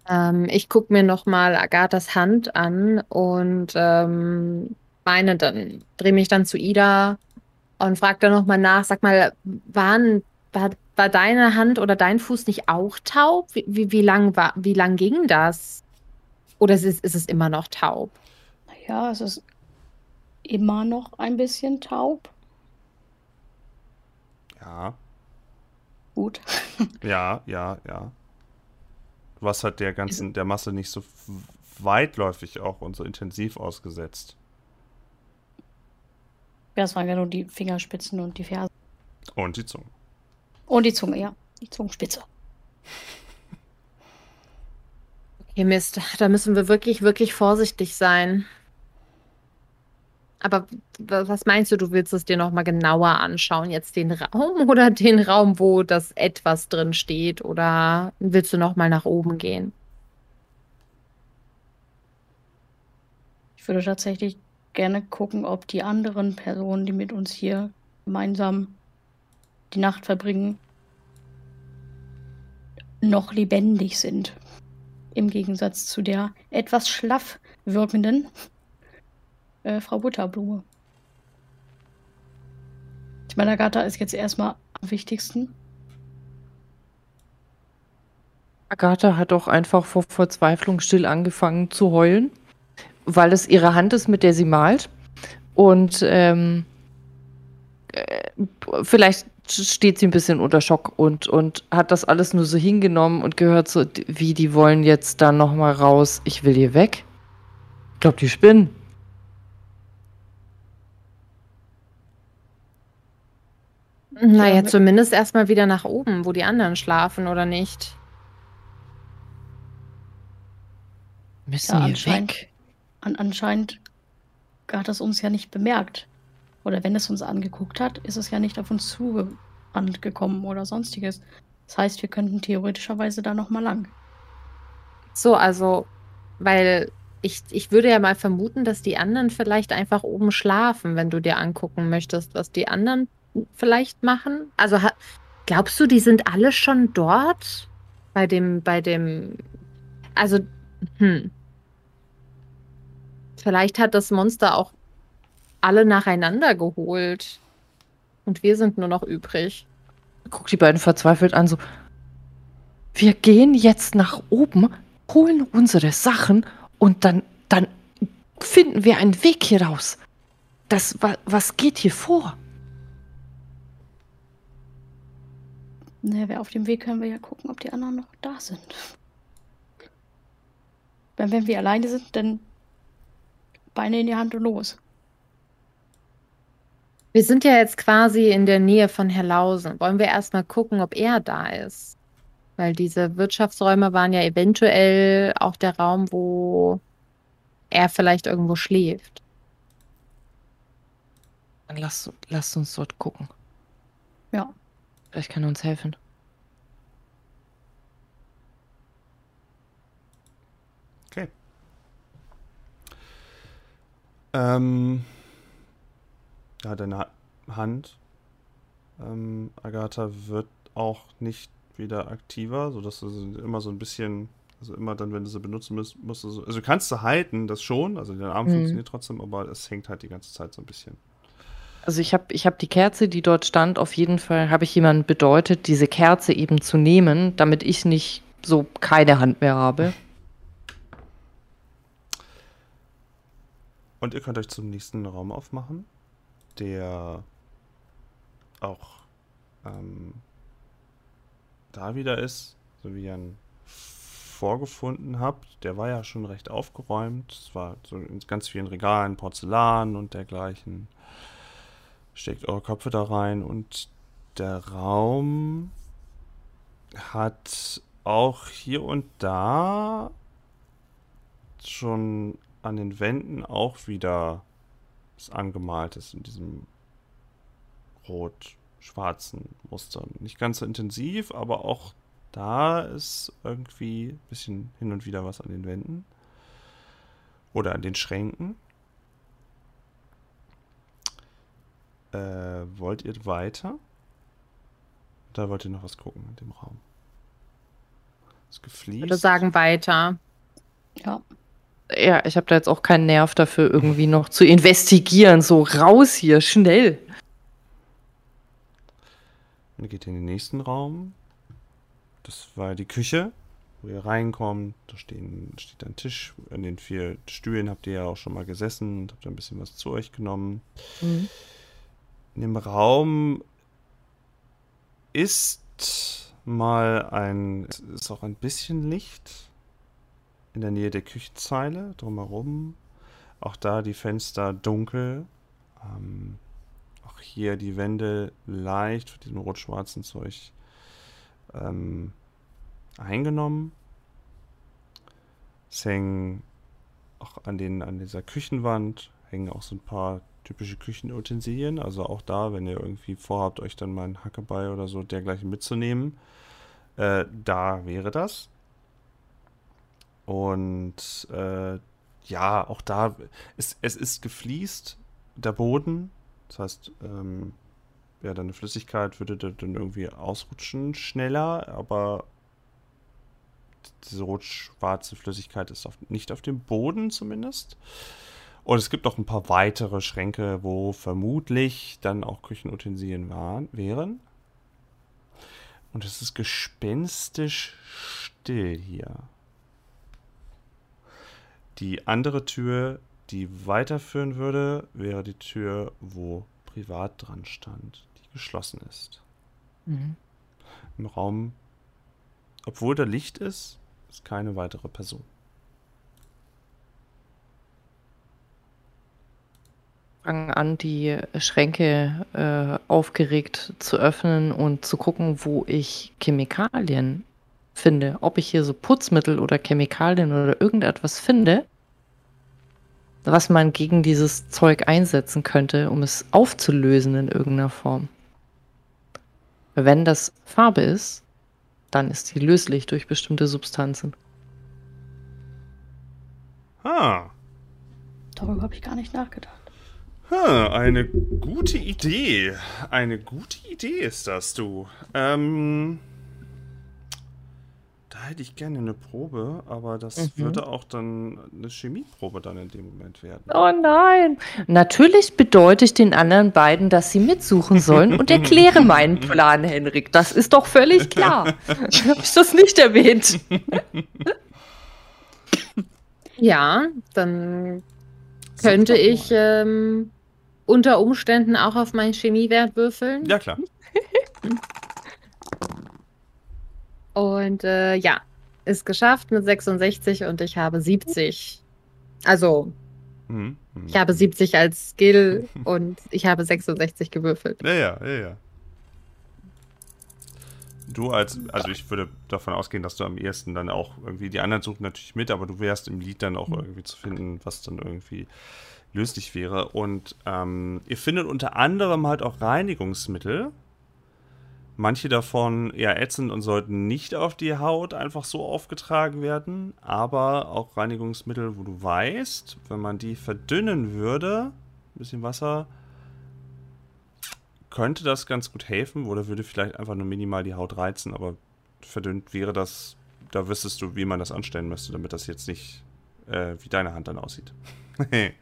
[SPEAKER 3] Ähm, ich gucke mir nochmal Agathas Hand an und ähm, meine dann, drehe mich dann zu Ida und frage dann nochmal nach, sag mal, waren, war, war deine Hand oder dein Fuß nicht auch taub? Wie, wie, wie lang war, wie lang ging das? Oder ist es, ist es immer noch taub?
[SPEAKER 5] Naja, es ist immer noch ein bisschen taub.
[SPEAKER 1] Ja,
[SPEAKER 5] Gut.
[SPEAKER 1] ja, ja, ja. Du warst halt der ganzen, der Masse nicht so weitläufig auch und so intensiv ausgesetzt.
[SPEAKER 5] Ja, das waren ja nur die Fingerspitzen und die Ferse.
[SPEAKER 1] Und die Zunge.
[SPEAKER 5] Und die Zunge, ja. Die Zungenspitze.
[SPEAKER 3] Okay, Mist, da müssen wir wirklich, wirklich vorsichtig sein. Aber was meinst du, du willst es dir nochmal genauer anschauen? Jetzt den Raum oder den Raum, wo das etwas drin steht? Oder willst du nochmal nach oben gehen?
[SPEAKER 5] Ich würde tatsächlich gerne gucken, ob die anderen Personen, die mit uns hier gemeinsam die Nacht verbringen, noch lebendig sind. Im Gegensatz zu der etwas schlaff wirkenden äh, Frau Butterblume. Ich meine, Agatha ist jetzt erstmal am wichtigsten.
[SPEAKER 4] Agatha hat auch einfach vor Verzweiflung still angefangen zu heulen, weil es ihre Hand ist, mit der sie malt. Und ähm, äh, vielleicht steht sie ein bisschen unter Schock und, und hat das alles nur so hingenommen und gehört so, wie die wollen jetzt dann nochmal raus. Ich will hier weg. Ich glaube, die spinnen.
[SPEAKER 3] Naja, zumindest erstmal wieder nach oben, wo die anderen schlafen, oder nicht?
[SPEAKER 4] Müssen
[SPEAKER 5] Ja, anscheinend.
[SPEAKER 4] weg.
[SPEAKER 5] An, anscheinend hat es uns ja nicht bemerkt. Oder wenn es uns angeguckt hat, ist es ja nicht auf uns zugerannt gekommen oder sonstiges. Das heißt, wir könnten theoretischerweise da nochmal lang.
[SPEAKER 3] So, also, weil ich, ich würde ja mal vermuten, dass die anderen vielleicht einfach oben schlafen, wenn du dir angucken möchtest, was die anderen vielleicht machen. Also, glaubst du, die sind alle schon dort? Bei dem, bei dem, also, hm. Vielleicht hat das Monster auch alle nacheinander geholt. Und wir sind nur noch übrig.
[SPEAKER 4] Guck die beiden verzweifelt an, so. Wir gehen jetzt nach oben, holen unsere Sachen und dann, dann finden wir einen Weg hier raus. Das, wa, was geht hier vor?
[SPEAKER 5] Naja, wer auf dem Weg können wir ja gucken, ob die anderen noch da sind. Wenn, wenn wir alleine sind, dann Beine in die Hand und los.
[SPEAKER 3] Wir sind ja jetzt quasi in der Nähe von Herrlausen. Wollen wir erstmal gucken, ob er da ist? Weil diese Wirtschaftsräume waren ja eventuell auch der Raum, wo er vielleicht irgendwo schläft.
[SPEAKER 4] Dann lass, lass uns dort gucken.
[SPEAKER 5] Ja.
[SPEAKER 4] Vielleicht kann er uns helfen.
[SPEAKER 1] Okay. Ähm, ja, Ha- Hand, ähm, Agatha, wird auch nicht wieder aktiver, sodass du sie immer so ein bisschen, also immer dann, wenn du sie benutzen musst, musst du so, also du kannst sie halten, das schon, also dein Arm
[SPEAKER 4] Mhm.
[SPEAKER 1] funktioniert trotzdem, aber es hängt halt die ganze Zeit so ein bisschen.
[SPEAKER 4] Also ich habe ich hab die Kerze, die dort stand, auf jeden Fall habe ich jemandem bedeutet, diese Kerze eben zu nehmen, damit ich nicht so keine Hand mehr habe.
[SPEAKER 1] Und ihr könnt euch zum nächsten Raum aufmachen, der auch ähm, da wieder ist, so wie ein vorgefunden habt, der war ja schon recht aufgeräumt. Es war so in ganz vielen Regalen Porzellan und dergleichen. Steckt eure Köpfe da rein und der Raum hat auch hier und da schon an den Wänden auch wieder was angemaltes in diesem rot-schwarzen Muster. Nicht ganz so intensiv, aber auch da ist irgendwie ein bisschen hin und wieder was an den Wänden. Oder an den Schränken. Äh, wollt ihr weiter? Da wollt ihr noch was gucken in dem Raum. Ist
[SPEAKER 3] Ich
[SPEAKER 1] gefliest.
[SPEAKER 3] würde sagen, weiter.
[SPEAKER 5] Ja.
[SPEAKER 4] Ja, ich habe da jetzt auch keinen Nerv dafür, irgendwie noch zu investigieren. So raus hier, schnell.
[SPEAKER 1] Geht ihr in den nächsten Raum. Das war die Küche, wo ihr reinkommt. Da stehen, steht ein Tisch. An den vier Stühlen habt ihr ja auch schon mal gesessen und habt ein bisschen was zu euch genommen.
[SPEAKER 4] Mhm.
[SPEAKER 1] In dem Raum ist mal ein, es ist auch ein bisschen Licht in der Nähe der Küchenzeile drumherum. Auch da die Fenster dunkel. Ähm, hier die Wände leicht von diesem rot-schwarzen Zeug ähm, eingenommen. Es hängen auch an, den, an dieser Küchenwand hängen auch so ein paar typische Küchenutensilien. Also auch da, wenn ihr irgendwie vorhabt, euch dann mal ein Hackeball oder so dergleichen mitzunehmen, äh, da wäre das. Und äh, ja, auch da, es, es ist gefliest, der Boden. Das heißt, ähm, ja, deine Flüssigkeit würde da dann irgendwie ausrutschen schneller, aber diese rot-schwarze Flüssigkeit ist auf, nicht auf dem Boden zumindest. Und es gibt noch ein paar weitere Schränke, wo vermutlich dann auch Küchenutensilien waren, wären. Und es ist gespenstisch still hier. Die andere Tür, die weiterführen würde, wäre die Tür, wo privat dran stand, die geschlossen ist.
[SPEAKER 4] Mhm.
[SPEAKER 1] Im Raum, obwohl da Licht ist, ist keine weitere Person.
[SPEAKER 4] Fangen an, die Schränke äh, aufgeregt zu öffnen und zu gucken, wo ich Chemikalien finde. Ob ich hier so Putzmittel oder Chemikalien oder irgendetwas finde, was man gegen dieses Zeug einsetzen könnte, um es aufzulösen in irgendeiner Form. Wenn das Farbe ist, dann ist sie löslich durch bestimmte Substanzen.
[SPEAKER 1] Ah,
[SPEAKER 5] Darüber habe ich gar nicht nachgedacht.
[SPEAKER 1] Ha, eine gute Idee. Eine gute Idee ist das, du. Ähm, da hätte ich gerne eine Probe, aber das
[SPEAKER 4] Mhm.
[SPEAKER 1] würde auch dann eine Chemieprobe dann in dem Moment werden.
[SPEAKER 4] Oh nein. Natürlich bedeute ich den anderen beiden, dass sie mitsuchen sollen und erkläre meinen Plan, Henrik. Das ist doch völlig klar. Habe ich das nicht erwähnt?
[SPEAKER 3] Ja, dann könnte ich ähm, unter Umständen auch auf meinen Chemiewert würfeln.
[SPEAKER 1] Ja, klar.
[SPEAKER 3] Und äh, ja, ist geschafft mit 66 und ich habe 70. Also,
[SPEAKER 1] Mhm. mhm.
[SPEAKER 3] ich habe 70 als Skill und ich habe 66 gewürfelt.
[SPEAKER 1] Ja, ja, ja, ja. Du als, also ich würde davon ausgehen, dass du am ehesten dann auch irgendwie, die anderen suchen natürlich mit, aber du wärst im Lied dann auch irgendwie zu finden, was dann irgendwie löslich wäre. Und ähm, ihr findet unter anderem halt auch Reinigungsmittel. Manche davon eher ätzend und sollten nicht auf die Haut einfach so aufgetragen werden, aber auch Reinigungsmittel, wo du weißt, wenn man die verdünnen würde, ein bisschen Wasser, könnte das ganz gut helfen oder würde vielleicht einfach nur minimal die Haut reizen, aber verdünnt wäre das, da wüsstest du, wie man das anstellen müsste, damit das jetzt nicht äh, wie deine Hand dann aussieht.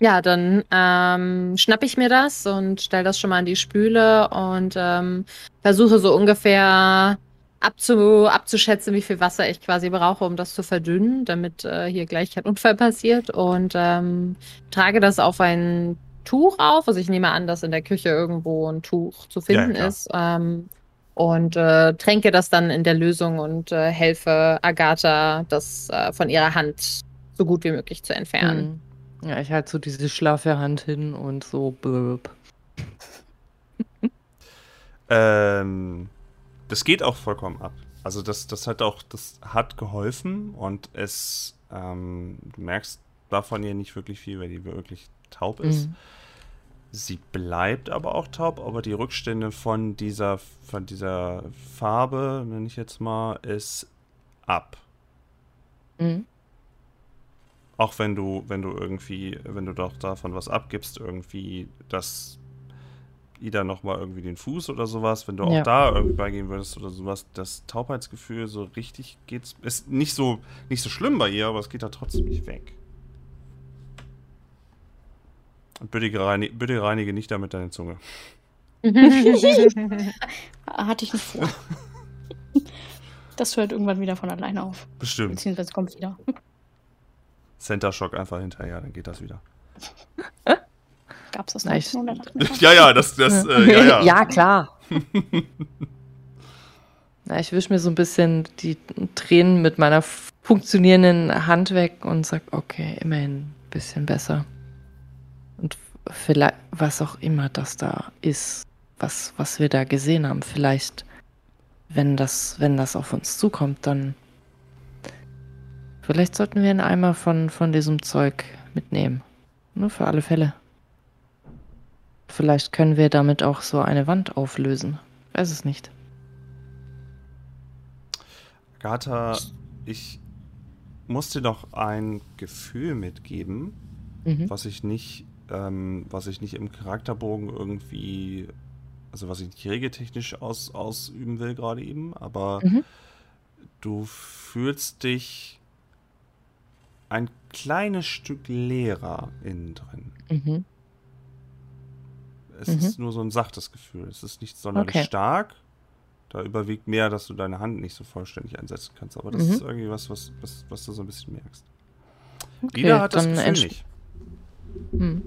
[SPEAKER 3] Ja, dann ähm, schnapp ich mir das und stell das schon mal in die Spüle und ähm, versuche so ungefähr abzu, abzuschätzen, wie viel Wasser ich quasi brauche, um das zu verdünnen, damit äh, hier gleich kein Unfall passiert. Und ähm, trage das auf ein Tuch auf. Also ich nehme an, dass in der Küche irgendwo ein Tuch zu finden
[SPEAKER 1] klar.
[SPEAKER 3] ist. Ähm, und äh, tränke das dann in der Lösung und äh, helfe Agatha, das äh, von ihrer Hand so gut wie möglich zu entfernen.
[SPEAKER 4] Mhm. Ja, ich halte so diese schlaffe Hand hin und so blöb.
[SPEAKER 1] Ähm, das geht auch vollkommen ab. Also das, das hat auch, das hat geholfen und es, ähm, du merkst davon ja nicht wirklich viel, weil die wirklich taub ist.
[SPEAKER 4] Mhm.
[SPEAKER 1] Sie bleibt aber auch taub, aber die Rückstände von dieser, von dieser Farbe, nenne ich jetzt mal, ist ab.
[SPEAKER 4] Mhm.
[SPEAKER 1] Auch wenn du, wenn du irgendwie, wenn du doch davon was abgibst, irgendwie, dass Ida nochmal irgendwie den Fuß oder sowas, wenn du auch
[SPEAKER 4] Ja.
[SPEAKER 1] da irgendwie beigehen würdest oder sowas, das Taubheitsgefühl so richtig geht's, ist nicht so, nicht so schlimm bei ihr, aber es geht da trotzdem nicht weg. Und bitte, reini bitte reinige nicht damit deine Zunge.
[SPEAKER 5] Hatte ich nicht vor. Das hört irgendwann wieder von alleine auf.
[SPEAKER 1] Bestimmt.
[SPEAKER 5] Beziehungsweise kommt wieder.
[SPEAKER 1] Center Shock einfach hinterher, dann geht das wieder.
[SPEAKER 5] Gab's das 1988?
[SPEAKER 1] ja, ja, das, das, äh, ja, ja.
[SPEAKER 4] ja, klar. Na, ich wische mir so ein bisschen die Tränen mit meiner funktionierenden Hand weg und sag, okay, immerhin ein bisschen besser. Und vielleicht, was auch immer das da ist, was, was wir da gesehen haben, vielleicht, wenn das, wenn das auf uns zukommt, dann vielleicht sollten wir einen Eimer von, von diesem Zeug mitnehmen. Nur für alle Fälle. Vielleicht können wir damit auch so eine Wand auflösen. Weiß es nicht.
[SPEAKER 1] Agatha, ich muss dir noch ein Gefühl mitgeben,
[SPEAKER 4] Mhm.
[SPEAKER 1] was ich nicht, ähm, was ich nicht im Charakterbogen irgendwie, also was ich nicht regeltechnisch aus, ausüben will gerade eben, aber
[SPEAKER 4] Mhm.
[SPEAKER 1] du fühlst dich ein kleines Stück leerer innen drin.
[SPEAKER 4] Mhm.
[SPEAKER 1] Es
[SPEAKER 4] Mhm.
[SPEAKER 1] ist nur so ein sachtes Gefühl. Es ist nicht sonderlich
[SPEAKER 4] Okay.
[SPEAKER 1] stark. Da überwiegt mehr, dass du deine Hand nicht so vollständig einsetzen kannst. Aber das
[SPEAKER 4] Mhm.
[SPEAKER 1] ist irgendwie was, was, was, was du so ein bisschen merkst.
[SPEAKER 4] Okay,
[SPEAKER 1] Ida hat das
[SPEAKER 4] dann
[SPEAKER 1] Gefühl nicht.
[SPEAKER 4] Hm.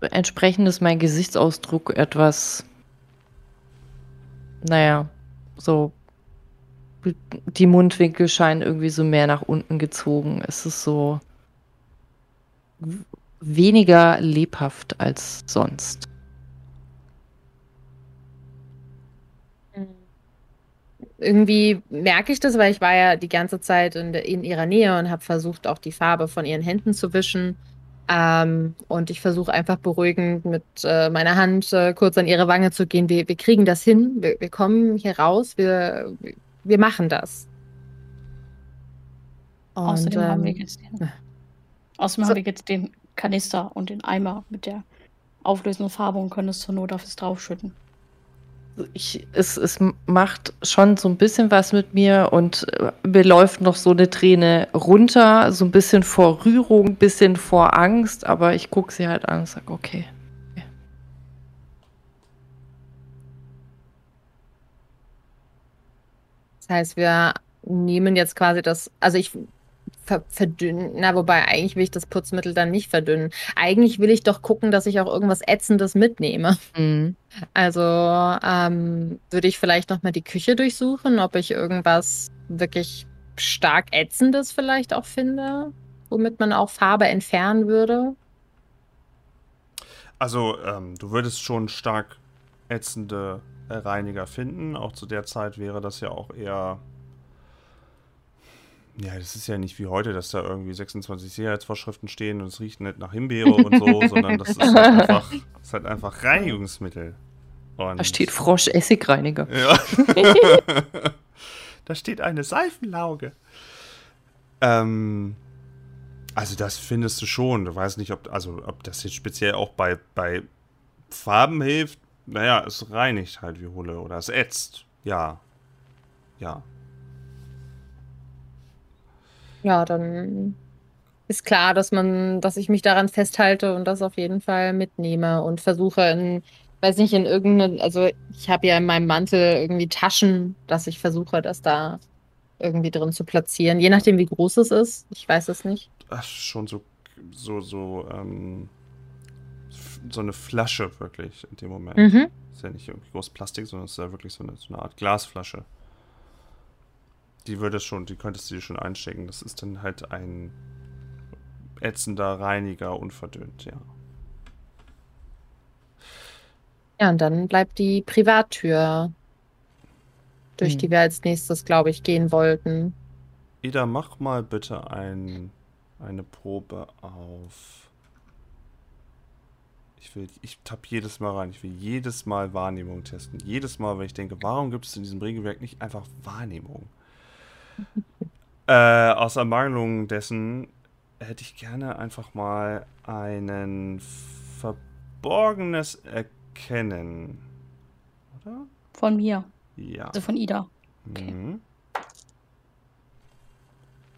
[SPEAKER 4] Entsprechend ist mein Gesichtsausdruck etwas, naja, so, die Mundwinkel scheinen irgendwie so mehr nach unten gezogen. Es ist so weniger lebhaft als sonst.
[SPEAKER 3] Irgendwie merke ich das, weil ich war ja die ganze Zeit in, in ihrer Nähe und habe versucht, auch die Farbe von ihren Händen zu wischen. Ähm, und ich versuche einfach beruhigend mit äh, meiner Hand äh, kurz an ihre Wange zu gehen. Wir, wir kriegen das hin. Wir, wir kommen hier raus. Wir, wir machen das. Und,
[SPEAKER 5] Außerdem haben wir
[SPEAKER 3] ähm,
[SPEAKER 5] jetzt den,
[SPEAKER 3] ja.
[SPEAKER 5] außerdem
[SPEAKER 3] So.
[SPEAKER 5] haben wir jetzt den Kanister und den Eimer mit der auflösenden Farbe und können es zur Not auf es draufschütten.
[SPEAKER 4] Ich, es, es macht schon so ein bisschen was mit mir und äh, mir läuft noch so eine Träne runter, so ein bisschen vor Rührung, ein bisschen vor Angst, aber ich gucke sie halt an und sage, okay.
[SPEAKER 3] Das heißt, wir nehmen jetzt quasi das, also ich ver verdünnen, na, wobei eigentlich will ich das Putzmittel dann nicht verdünnen. Eigentlich will ich doch gucken, dass ich auch irgendwas Ätzendes mitnehme.
[SPEAKER 4] Mhm.
[SPEAKER 3] Also ähm, würde ich vielleicht nochmal die Küche durchsuchen, ob ich irgendwas wirklich stark Ätzendes vielleicht auch finde, womit man auch Farbe entfernen würde.
[SPEAKER 1] Also, ähm, du würdest schon stark ätzende Reiniger finden. Auch zu der Zeit wäre das ja auch eher. Ja, das ist ja nicht wie heute, dass da irgendwie 26 Sicherheitsvorschriften stehen und es riecht nicht nach Himbeere und so, sondern das ist halt einfach, ist halt einfach Reinigungsmittel. Und
[SPEAKER 4] Da steht Frosch-Essigreiniger.
[SPEAKER 1] Ja. da steht eine Seifenlauge. Ähm, also das findest du schon. Du weißt nicht, ob, also, ob das jetzt speziell auch bei, bei Farben hilft. Naja, es reinigt halt wie Hulle oder es ätzt. Ja. Ja.
[SPEAKER 3] Ja, dann ist klar, dass man, dass ich mich daran festhalte und das auf jeden Fall mitnehme und versuche in, weiß nicht, in irgendeine, also ich habe ja in meinem Mantel irgendwie Taschen, dass ich versuche, das da irgendwie drin zu platzieren. Je nachdem, wie groß es ist. Ich weiß es nicht.
[SPEAKER 1] Ach, schon so, so, so, ähm, so eine Flasche wirklich in dem Moment.
[SPEAKER 3] Mhm.
[SPEAKER 1] Ist ja nicht irgendwie groß Plastik, sondern es ist ja wirklich so eine, so eine Art Glasflasche. Die würde schon, die könntest du dir schon einstecken. Das ist dann halt ein ätzender Reiniger, unverdünnt, ja.
[SPEAKER 3] Ja, und dann bleibt die Privattür, durch
[SPEAKER 4] Hm.
[SPEAKER 3] die wir als nächstes, glaube ich, gehen wollten.
[SPEAKER 1] Ida, mach mal bitte ein, eine Probe auf. Ich will, ich tapp jedes Mal rein. Ich will jedes Mal Wahrnehmung testen. Jedes Mal, wenn ich denke, warum gibt es in diesem Regelwerk nicht einfach Wahrnehmung? äh, aus Ermangelung dessen hätte ich gerne einfach mal einen verborgenes Erkennen. Oder?
[SPEAKER 5] Von mir,
[SPEAKER 1] Ja.
[SPEAKER 5] also von Ida.
[SPEAKER 1] Mhm.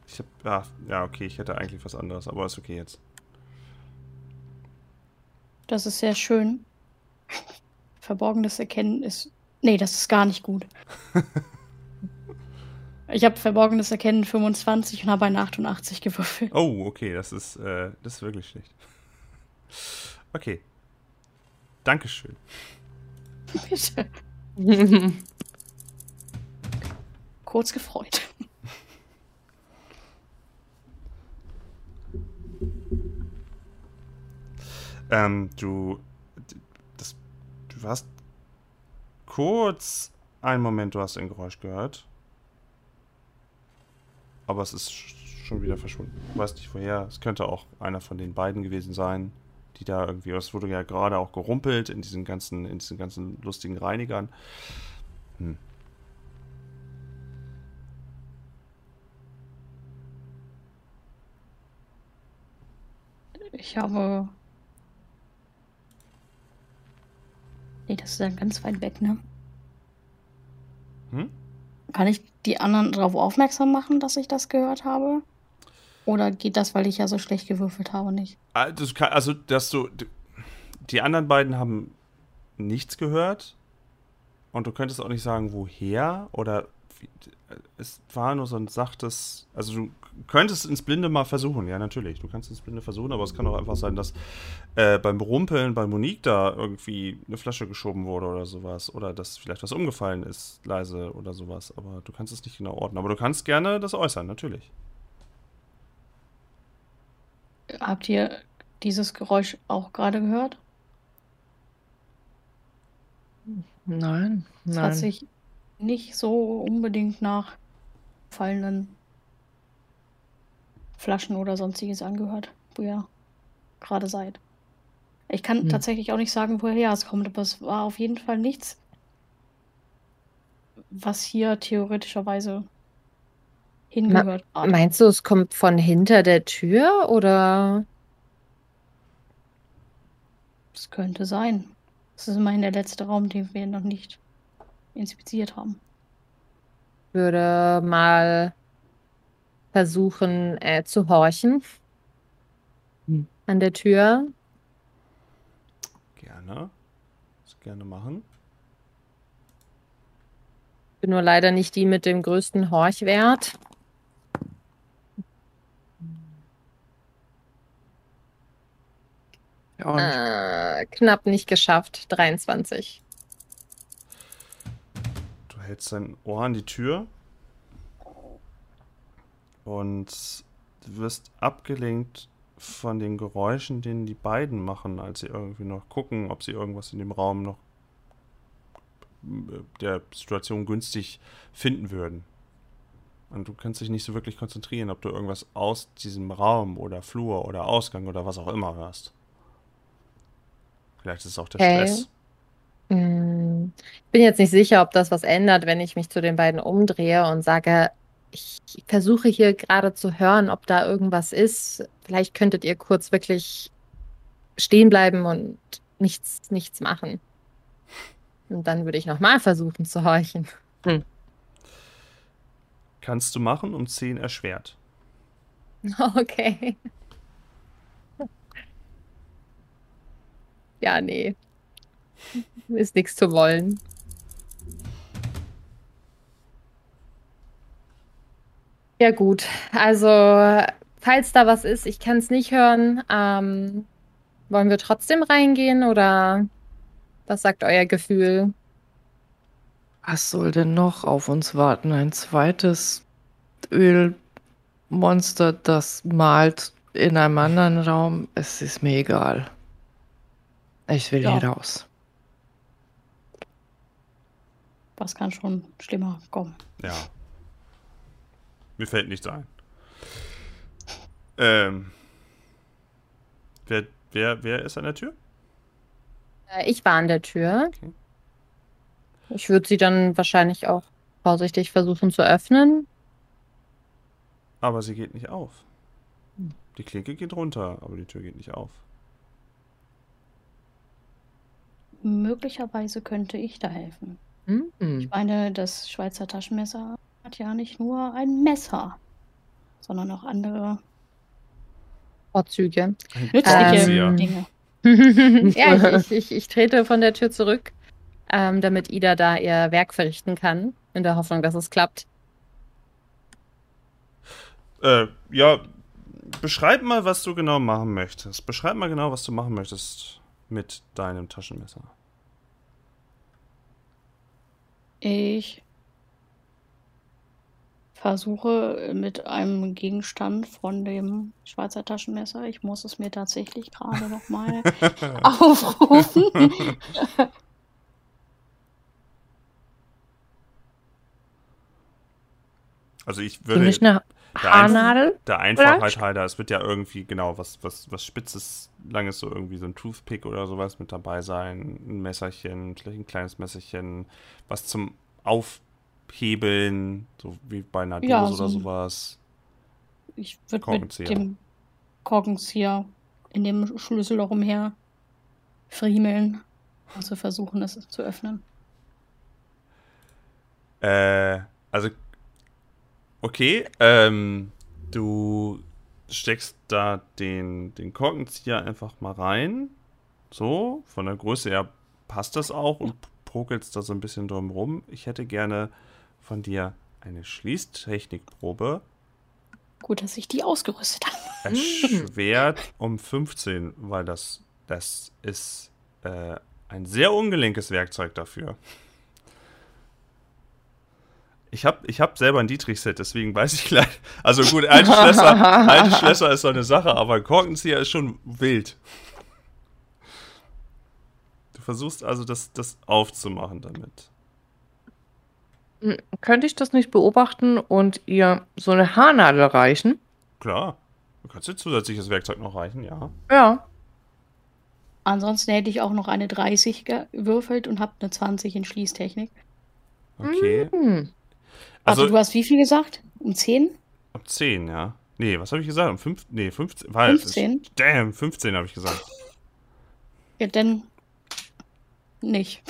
[SPEAKER 1] Ich hab. Ah, ja, okay, ich hätte eigentlich was anderes, aber ist okay jetzt.
[SPEAKER 5] Das ist sehr schön. Verborgenes Erkennen ist. Nee, das ist gar nicht gut. ich habe Verborgenes Erkennen 25 und habe ein 88 gewürfelt.
[SPEAKER 1] Oh, okay, das ist, äh, das ist wirklich schlecht. Okay. Dankeschön.
[SPEAKER 5] Bitte. Kurz gefreut.
[SPEAKER 1] Ähm, du. Das, du hast kurz einen Moment, du hast ein Geräusch gehört. Aber es ist sch- schon wieder verschwunden. Du weißt nicht woher. Es könnte auch einer von den beiden gewesen sein, die da irgendwie. Es wurde ja gerade auch gerumpelt in diesen ganzen, in diesen ganzen lustigen Reinigern. Hm.
[SPEAKER 5] Ich habe. Nee, das ist dann ganz weit weg, ne?
[SPEAKER 1] Hm?
[SPEAKER 5] Kann ich die anderen darauf aufmerksam machen, dass ich das gehört habe? Oder geht das, weil ich ja so schlecht gewürfelt habe, nicht?
[SPEAKER 1] Kann, also, dass du. Die anderen beiden haben nichts gehört. Und du könntest auch nicht sagen, woher. Oder. Es war nur so ein sachtes. Also, du könntest ins Blinde mal versuchen. Ja, natürlich. Du kannst ins Blinde versuchen, aber es kann auch einfach sein, dass äh, beim Rumpeln bei Monique da irgendwie eine Flasche geschoben wurde oder sowas. Oder dass vielleicht was umgefallen ist, leise oder sowas. Aber du kannst es nicht genau ordnen. Aber du kannst gerne das äußern, natürlich.
[SPEAKER 5] Habt ihr dieses Geräusch auch gerade gehört?
[SPEAKER 4] Nein,
[SPEAKER 5] Es hat
[SPEAKER 4] nein.
[SPEAKER 5] sich nicht so unbedingt nach fallenden Flaschen oder sonstiges angehört, wo ihr gerade seid. Ich kann
[SPEAKER 4] Hm.
[SPEAKER 5] tatsächlich auch nicht sagen, woher es kommt, aber es war auf jeden Fall nichts, was hier theoretischerweise hingehört. gerade.
[SPEAKER 3] Meinst du, es kommt von hinter der Tür oder?
[SPEAKER 5] Es könnte sein. Das ist immerhin der letzte Raum, den wir noch nicht inspiziert haben.
[SPEAKER 3] würde mal versuchen äh, zu horchen
[SPEAKER 4] Hm.
[SPEAKER 3] an der Tür.
[SPEAKER 1] Gerne. Das gerne machen.
[SPEAKER 3] Bin nur leider nicht die mit dem größten Horchwert.
[SPEAKER 4] Ja,
[SPEAKER 3] Äh, knapp nicht geschafft. 23.
[SPEAKER 1] Du hältst dein Ohr an die Tür und du wirst abgelenkt von den Geräuschen, den die beiden machen, als sie irgendwie noch gucken, ob sie irgendwas in dem Raum noch äh, der Situation günstig finden würden. Und du kannst dich nicht so wirklich konzentrieren, ob du irgendwas aus diesem Raum oder Flur oder Ausgang oder was auch immer hörst. Vielleicht ist es auch der
[SPEAKER 3] Okay.
[SPEAKER 1] Stress.
[SPEAKER 3] Ich bin jetzt nicht sicher, ob das was ändert, wenn ich mich zu den beiden umdrehe und sage, ich versuche hier gerade zu hören, ob da irgendwas ist. Vielleicht könntet ihr kurz wirklich stehen bleiben und nichts, nichts machen. Und dann würde ich nochmal versuchen zu horchen.
[SPEAKER 1] Kannst du machen, um 10 erschwert.
[SPEAKER 3] Okay. Ja, nee. Ist nichts zu wollen. Ja, gut. Also, falls da was ist, ich kann es nicht hören. Ähm, wollen wir trotzdem reingehen oder Was sagt euer Gefühl?
[SPEAKER 4] Was soll denn noch auf uns warten? Ein zweites Ölmonster, das malt in einem anderen Raum? Es ist mir egal. Ich will
[SPEAKER 5] Ja.
[SPEAKER 4] hier raus.
[SPEAKER 5] Was kann schon schlimmer kommen?
[SPEAKER 1] Ja. Mir fällt nichts ein. Ähm. Wer, wer, wer ist an der Tür?
[SPEAKER 3] Äh, Ich war an der Tür.
[SPEAKER 1] Okay.
[SPEAKER 3] Ich würde sie dann wahrscheinlich auch vorsichtig versuchen zu öffnen.
[SPEAKER 1] Aber sie geht nicht auf. Die Klinke geht runter, aber die Tür geht nicht auf.
[SPEAKER 5] Möglicherweise könnte ich da helfen.
[SPEAKER 4] Hm.
[SPEAKER 5] Ich meine, das Schweizer Taschenmesser hat ja nicht nur ein Messer, sondern auch andere
[SPEAKER 3] Vorzüge.
[SPEAKER 5] nützliche
[SPEAKER 3] Ähm,
[SPEAKER 5] Dinge.
[SPEAKER 3] ja, ich, ich, ich, trete von der Tür zurück, ähm, damit Ida da ihr Werk verrichten kann, in der Hoffnung, dass es klappt.
[SPEAKER 1] Äh, ja, beschreib mal, was du genau machen möchtest. Beschreib mal genau, was du machen möchtest mit deinem Taschenmesser.
[SPEAKER 5] Ich versuche mit einem Gegenstand von dem Schweizer Taschenmesser, ich muss es mir tatsächlich gerade nochmal aufrufen.
[SPEAKER 1] Also ich würde
[SPEAKER 4] nicht eine
[SPEAKER 1] der, Einf
[SPEAKER 4] Haarnadel?
[SPEAKER 1] der Einfachheit halber, es wird ja irgendwie genau was, was, was Spitzes, Langes, so irgendwie so ein Toothpick oder sowas mit dabei sein. Ein Messerchen, vielleicht ein kleines Messerchen, was zum Aufhebeln, so wie bei einer Dose
[SPEAKER 5] Ja,
[SPEAKER 1] oder
[SPEAKER 5] so ein-
[SPEAKER 1] sowas.
[SPEAKER 5] Ich würde mit dem Korkenzieher in dem Schlüssel rumher friemeln, also versuchen, es zu öffnen.
[SPEAKER 1] Äh, also, okay, ähm, du steckst da den, den Korkenzieher einfach mal rein. So, von der Größe her passt das auch und prokelst da so ein bisschen drum rum. Ich hätte gerne von dir eine Schließtechnikprobe.
[SPEAKER 5] Gut, dass ich die ausgerüstet habe.
[SPEAKER 1] Erschwert um 15, weil das, das ist äh, ein sehr ungelenkes Werkzeug dafür. Ich habe ich hab selber ein Dietrich-Set, deswegen weiß ich gleich. Also gut, alte Schlösser, alte Schlösser ist so eine Sache, aber ein Korkenzieher ist schon wild. Du versuchst also, das, das aufzumachen damit.
[SPEAKER 4] Hm, Könnte ich das nicht beobachten und ihr so eine Haarnadel reichen?
[SPEAKER 1] Klar. Du kannst dir zusätzliches Werkzeug noch reichen, ja.
[SPEAKER 4] Ja.
[SPEAKER 5] Ansonsten hätte ich auch noch eine 30 gewürfelt und habe eine 20 in Schließtechnik.
[SPEAKER 1] Okay.
[SPEAKER 4] Hm.
[SPEAKER 5] Also,
[SPEAKER 1] Also
[SPEAKER 5] du hast wie viel gesagt? Um 10?
[SPEAKER 1] um 10, ja. Nee, was habe ich gesagt? Um 5, nee, 15. War,
[SPEAKER 5] 15?
[SPEAKER 1] Damn, 15 habe ich gesagt.
[SPEAKER 5] Ja, dann nicht.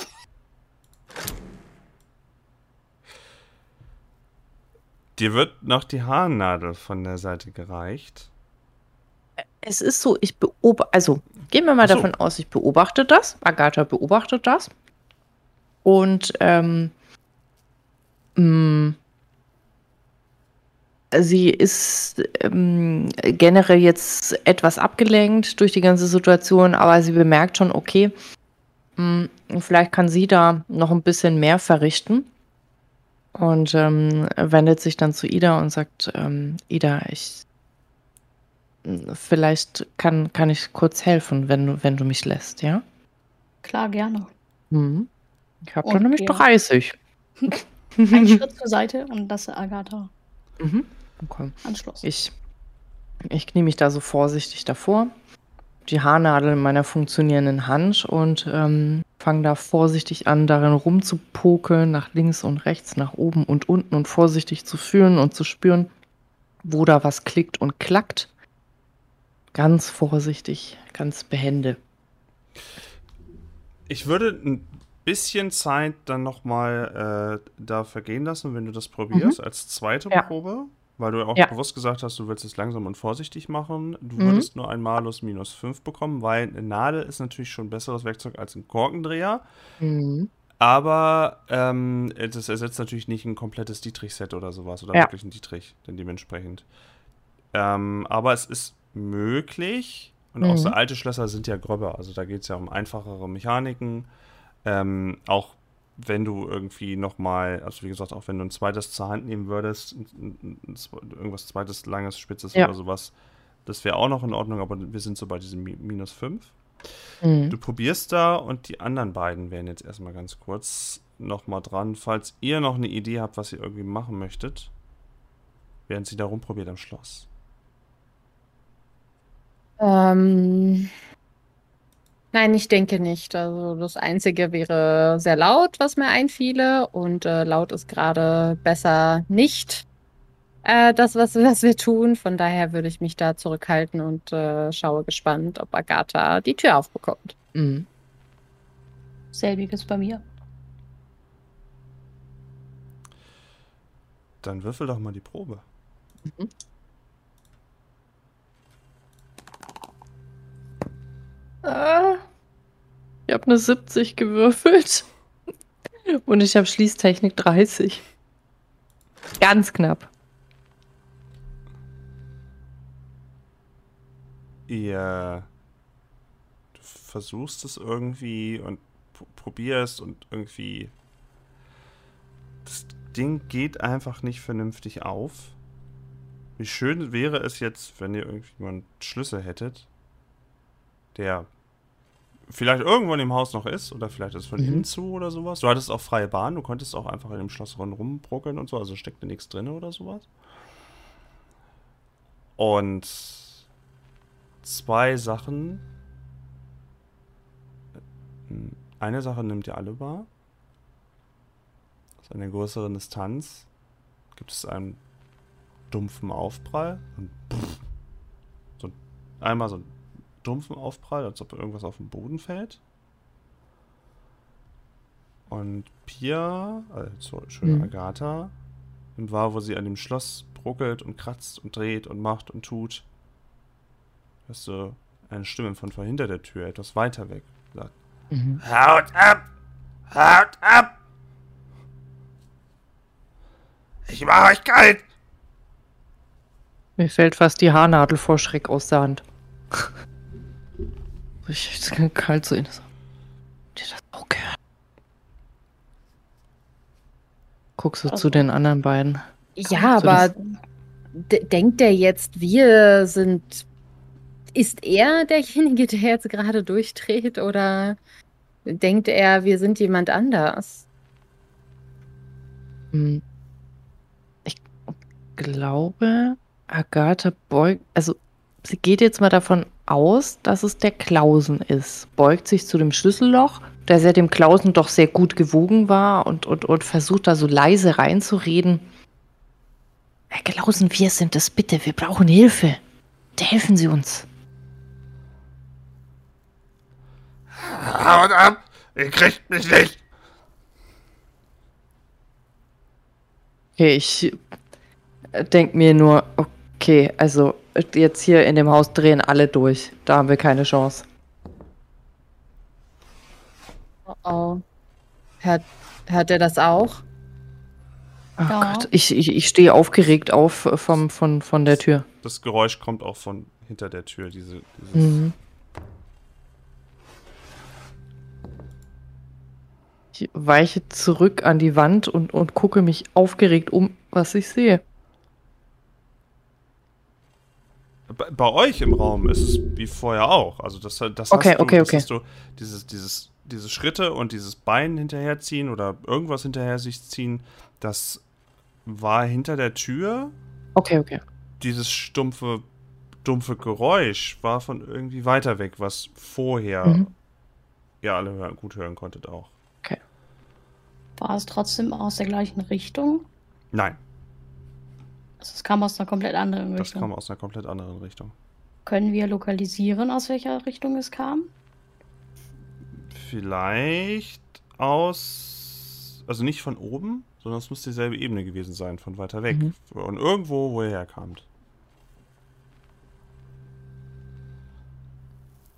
[SPEAKER 1] Dir wird noch die Haarnadel von der Seite gereicht.
[SPEAKER 4] Es ist so, ich beobachte, also gehen wir mal
[SPEAKER 1] so.
[SPEAKER 4] davon aus, ich beobachte das. Agatha beobachtet das. Und ähm, mh, sie ist ähm, generell jetzt etwas abgelenkt durch die ganze Situation, aber sie bemerkt schon, okay, mh, vielleicht kann sie da noch ein bisschen mehr verrichten. Und ähm, wendet sich dann zu Ida und sagt, ähm, Ida, ich Vielleicht kann, kann ich kurz helfen, wenn du, wenn du mich lässt, ja?
[SPEAKER 5] Klar, gerne.
[SPEAKER 4] Mhm. Ich habe da
[SPEAKER 5] Und
[SPEAKER 4] nämlich
[SPEAKER 5] ja.
[SPEAKER 4] 30.
[SPEAKER 5] Ein Schritt zur Seite und lasse Agatha
[SPEAKER 4] Mhm. Okay.
[SPEAKER 5] Anschluss.
[SPEAKER 4] Ich, ich knie mich da so vorsichtig davor, die Haarnadel in meiner funktionierenden Hand und ähm, fange da vorsichtig an, darin rumzupokeln, nach links und rechts, nach oben und unten und vorsichtig zu fühlen und zu spüren, wo da was klickt und klackt. Ganz vorsichtig, ganz behende.
[SPEAKER 1] Ich würde ein bisschen Zeit dann nochmal äh, da vergehen lassen, wenn du das probierst, als zweite
[SPEAKER 4] Ja.
[SPEAKER 1] Probe. Weil du auch
[SPEAKER 4] Ja.
[SPEAKER 1] bewusst gesagt hast, du willst es langsam und vorsichtig machen. Du
[SPEAKER 4] Mhm.
[SPEAKER 1] würdest nur ein Malus minus 5 bekommen, weil eine Nadel ist natürlich schon ein besseres Werkzeug als ein Korkendreher.
[SPEAKER 4] Mhm.
[SPEAKER 1] Aber ähm, das ersetzt natürlich nicht ein komplettes Dietrich-Set oder sowas oder
[SPEAKER 4] Ja.
[SPEAKER 1] wirklich ein Dietrich, denn dementsprechend. Ähm, aber es ist möglich und auch
[SPEAKER 4] Mhm.
[SPEAKER 1] so alte Schlösser sind ja gröber, also da geht es ja um einfachere Mechaniken. Ähm, auch wenn du irgendwie nochmal, also wie gesagt, auch wenn du ein zweites zur Hand nehmen würdest, ein, ein, ein, irgendwas zweites, langes, spitzes
[SPEAKER 4] Ja.
[SPEAKER 1] oder sowas, das wäre auch noch in Ordnung, aber wir sind so bei diesem Mi- minus 5.
[SPEAKER 4] Mhm.
[SPEAKER 1] Du probierst da und die anderen beiden wären jetzt erstmal ganz kurz nochmal dran, falls ihr noch eine Idee habt, was ihr irgendwie machen möchtet, während sie da rumprobiert am Schloss.
[SPEAKER 3] Ähm, nein, ich denke nicht. Also das Einzige wäre sehr laut, was mir einfiele. Und äh, laut ist gerade besser nicht äh, das, was, was wir tun. Von daher würde ich mich da zurückhalten und äh, schaue gespannt, ob Agatha die Tür aufbekommt.
[SPEAKER 4] Mhm.
[SPEAKER 5] Selbiges bei mir.
[SPEAKER 1] Dann würfel doch mal die Probe.
[SPEAKER 4] Ah, ich habe eine 70 gewürfelt. Und ich habe Schließtechnik 30. Ganz knapp.
[SPEAKER 1] Ihr du versuchst es irgendwie und probierst und irgendwie das Ding geht einfach nicht vernünftig auf. Wie schön wäre es jetzt, wenn ihr irgendwie mal einen Schlüssel hättet, der vielleicht irgendwo in dem Haus noch ist oder vielleicht ist von
[SPEAKER 4] Mhm.
[SPEAKER 1] innen zu oder sowas. Du hattest auch freie Bahn, du konntest auch einfach in dem Schloss rund rumbrockeln und so, also steckt da nichts drin oder sowas. Und zwei Sachen. Eine Sache nimmt ihr alle wahr. Aus einer größeren Distanz gibt es einen dumpfen Aufprall. Und pff, so ein- einmal so einen dumpfen Aufprall, als ob irgendwas auf den Boden fällt. Und Pia, also schöne
[SPEAKER 4] Mhm.
[SPEAKER 1] Agatha, nimmt wahr, wo sie an dem Schloss bruckelt und kratzt und dreht und macht und tut hörst du eine Stimme von vor hinter der Tür, etwas weiter weg. Sagt,
[SPEAKER 4] Mhm.
[SPEAKER 1] Haut ab! Haut ab! Ich mach euch kalt!
[SPEAKER 4] Mir fällt fast die Haarnadel vor Schreck aus der Hand. Ich es kann kalt so in. ihr das auch gehört? Guck so zu den anderen beiden.
[SPEAKER 3] Ja,
[SPEAKER 4] So
[SPEAKER 3] aber denkt er jetzt, wir sind. Ist er derjenige, der jetzt gerade durchdreht oder denkt er, wir sind jemand anders?
[SPEAKER 4] Hm. Ich glaube, Agatha beugt. Also, sie geht jetzt mal davon aus, dass es der Klausen ist. Beugt sich zu dem Schlüsselloch, der ja dem Klausen doch sehr gut gewogen war und, und, und versucht da so leise reinzureden. Herr Klausen, wir sind es bitte. Wir brauchen Hilfe. Helfen Sie uns.
[SPEAKER 1] Haut ab! Ihr kriegt mich nicht!
[SPEAKER 4] Okay, ich denke mir nur, okay, also jetzt hier in dem Haus drehen alle durch. Da haben wir keine Chance.
[SPEAKER 3] Oh oh. Hört, hört er das auch?
[SPEAKER 4] Oh
[SPEAKER 5] Ja.
[SPEAKER 4] Gott, ich, ich, ich stehe aufgeregt auf vom, von, von der Tür.
[SPEAKER 1] Das Geräusch kommt auch von hinter der Tür, diese, dieses
[SPEAKER 4] Mhm. Ich weiche zurück an die Wand und, und gucke mich aufgeregt um, was ich sehe.
[SPEAKER 1] Bei, euch im Raum ist es wie vorher auch. Also das, das
[SPEAKER 4] Okay,
[SPEAKER 1] hast du,
[SPEAKER 4] okay,
[SPEAKER 1] das
[SPEAKER 4] okay.
[SPEAKER 1] hast du dieses, dieses, diese Schritte und dieses Bein hinterherziehen oder irgendwas hinterher sich ziehen, das war hinter der Tür.
[SPEAKER 4] Okay, okay.
[SPEAKER 1] Dieses stumpfe, dumpfe Geräusch war von irgendwie weiter weg, was vorher
[SPEAKER 4] Mhm.
[SPEAKER 1] ihr alle hören, gut hören konntet auch.
[SPEAKER 5] War es trotzdem aus der gleichen Richtung?
[SPEAKER 1] Nein,
[SPEAKER 5] Also es kam aus einer komplett anderen
[SPEAKER 1] das
[SPEAKER 5] Richtung.
[SPEAKER 1] kam aus einer komplett anderen Richtung.
[SPEAKER 5] Können wir lokalisieren, aus welcher Richtung es kam?
[SPEAKER 1] Vielleicht aus. Also nicht von oben, sondern es muss dieselbe Ebene gewesen sein, von weiter weg.
[SPEAKER 4] Mhm.
[SPEAKER 1] Und irgendwo, wo ihr herkamt.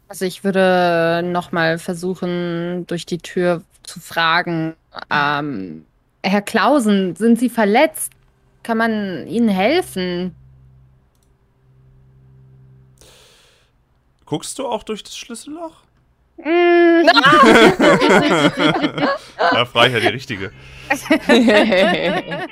[SPEAKER 3] Also ich würde nochmal versuchen, durch die Tür zu fragen. Ähm, Herr Klausen, sind Sie verletzt? Kann man Ihnen helfen?
[SPEAKER 1] Guckst du auch durch das Schlüsselloch?
[SPEAKER 3] Mm.
[SPEAKER 1] Ja, frage ich ja die richtige.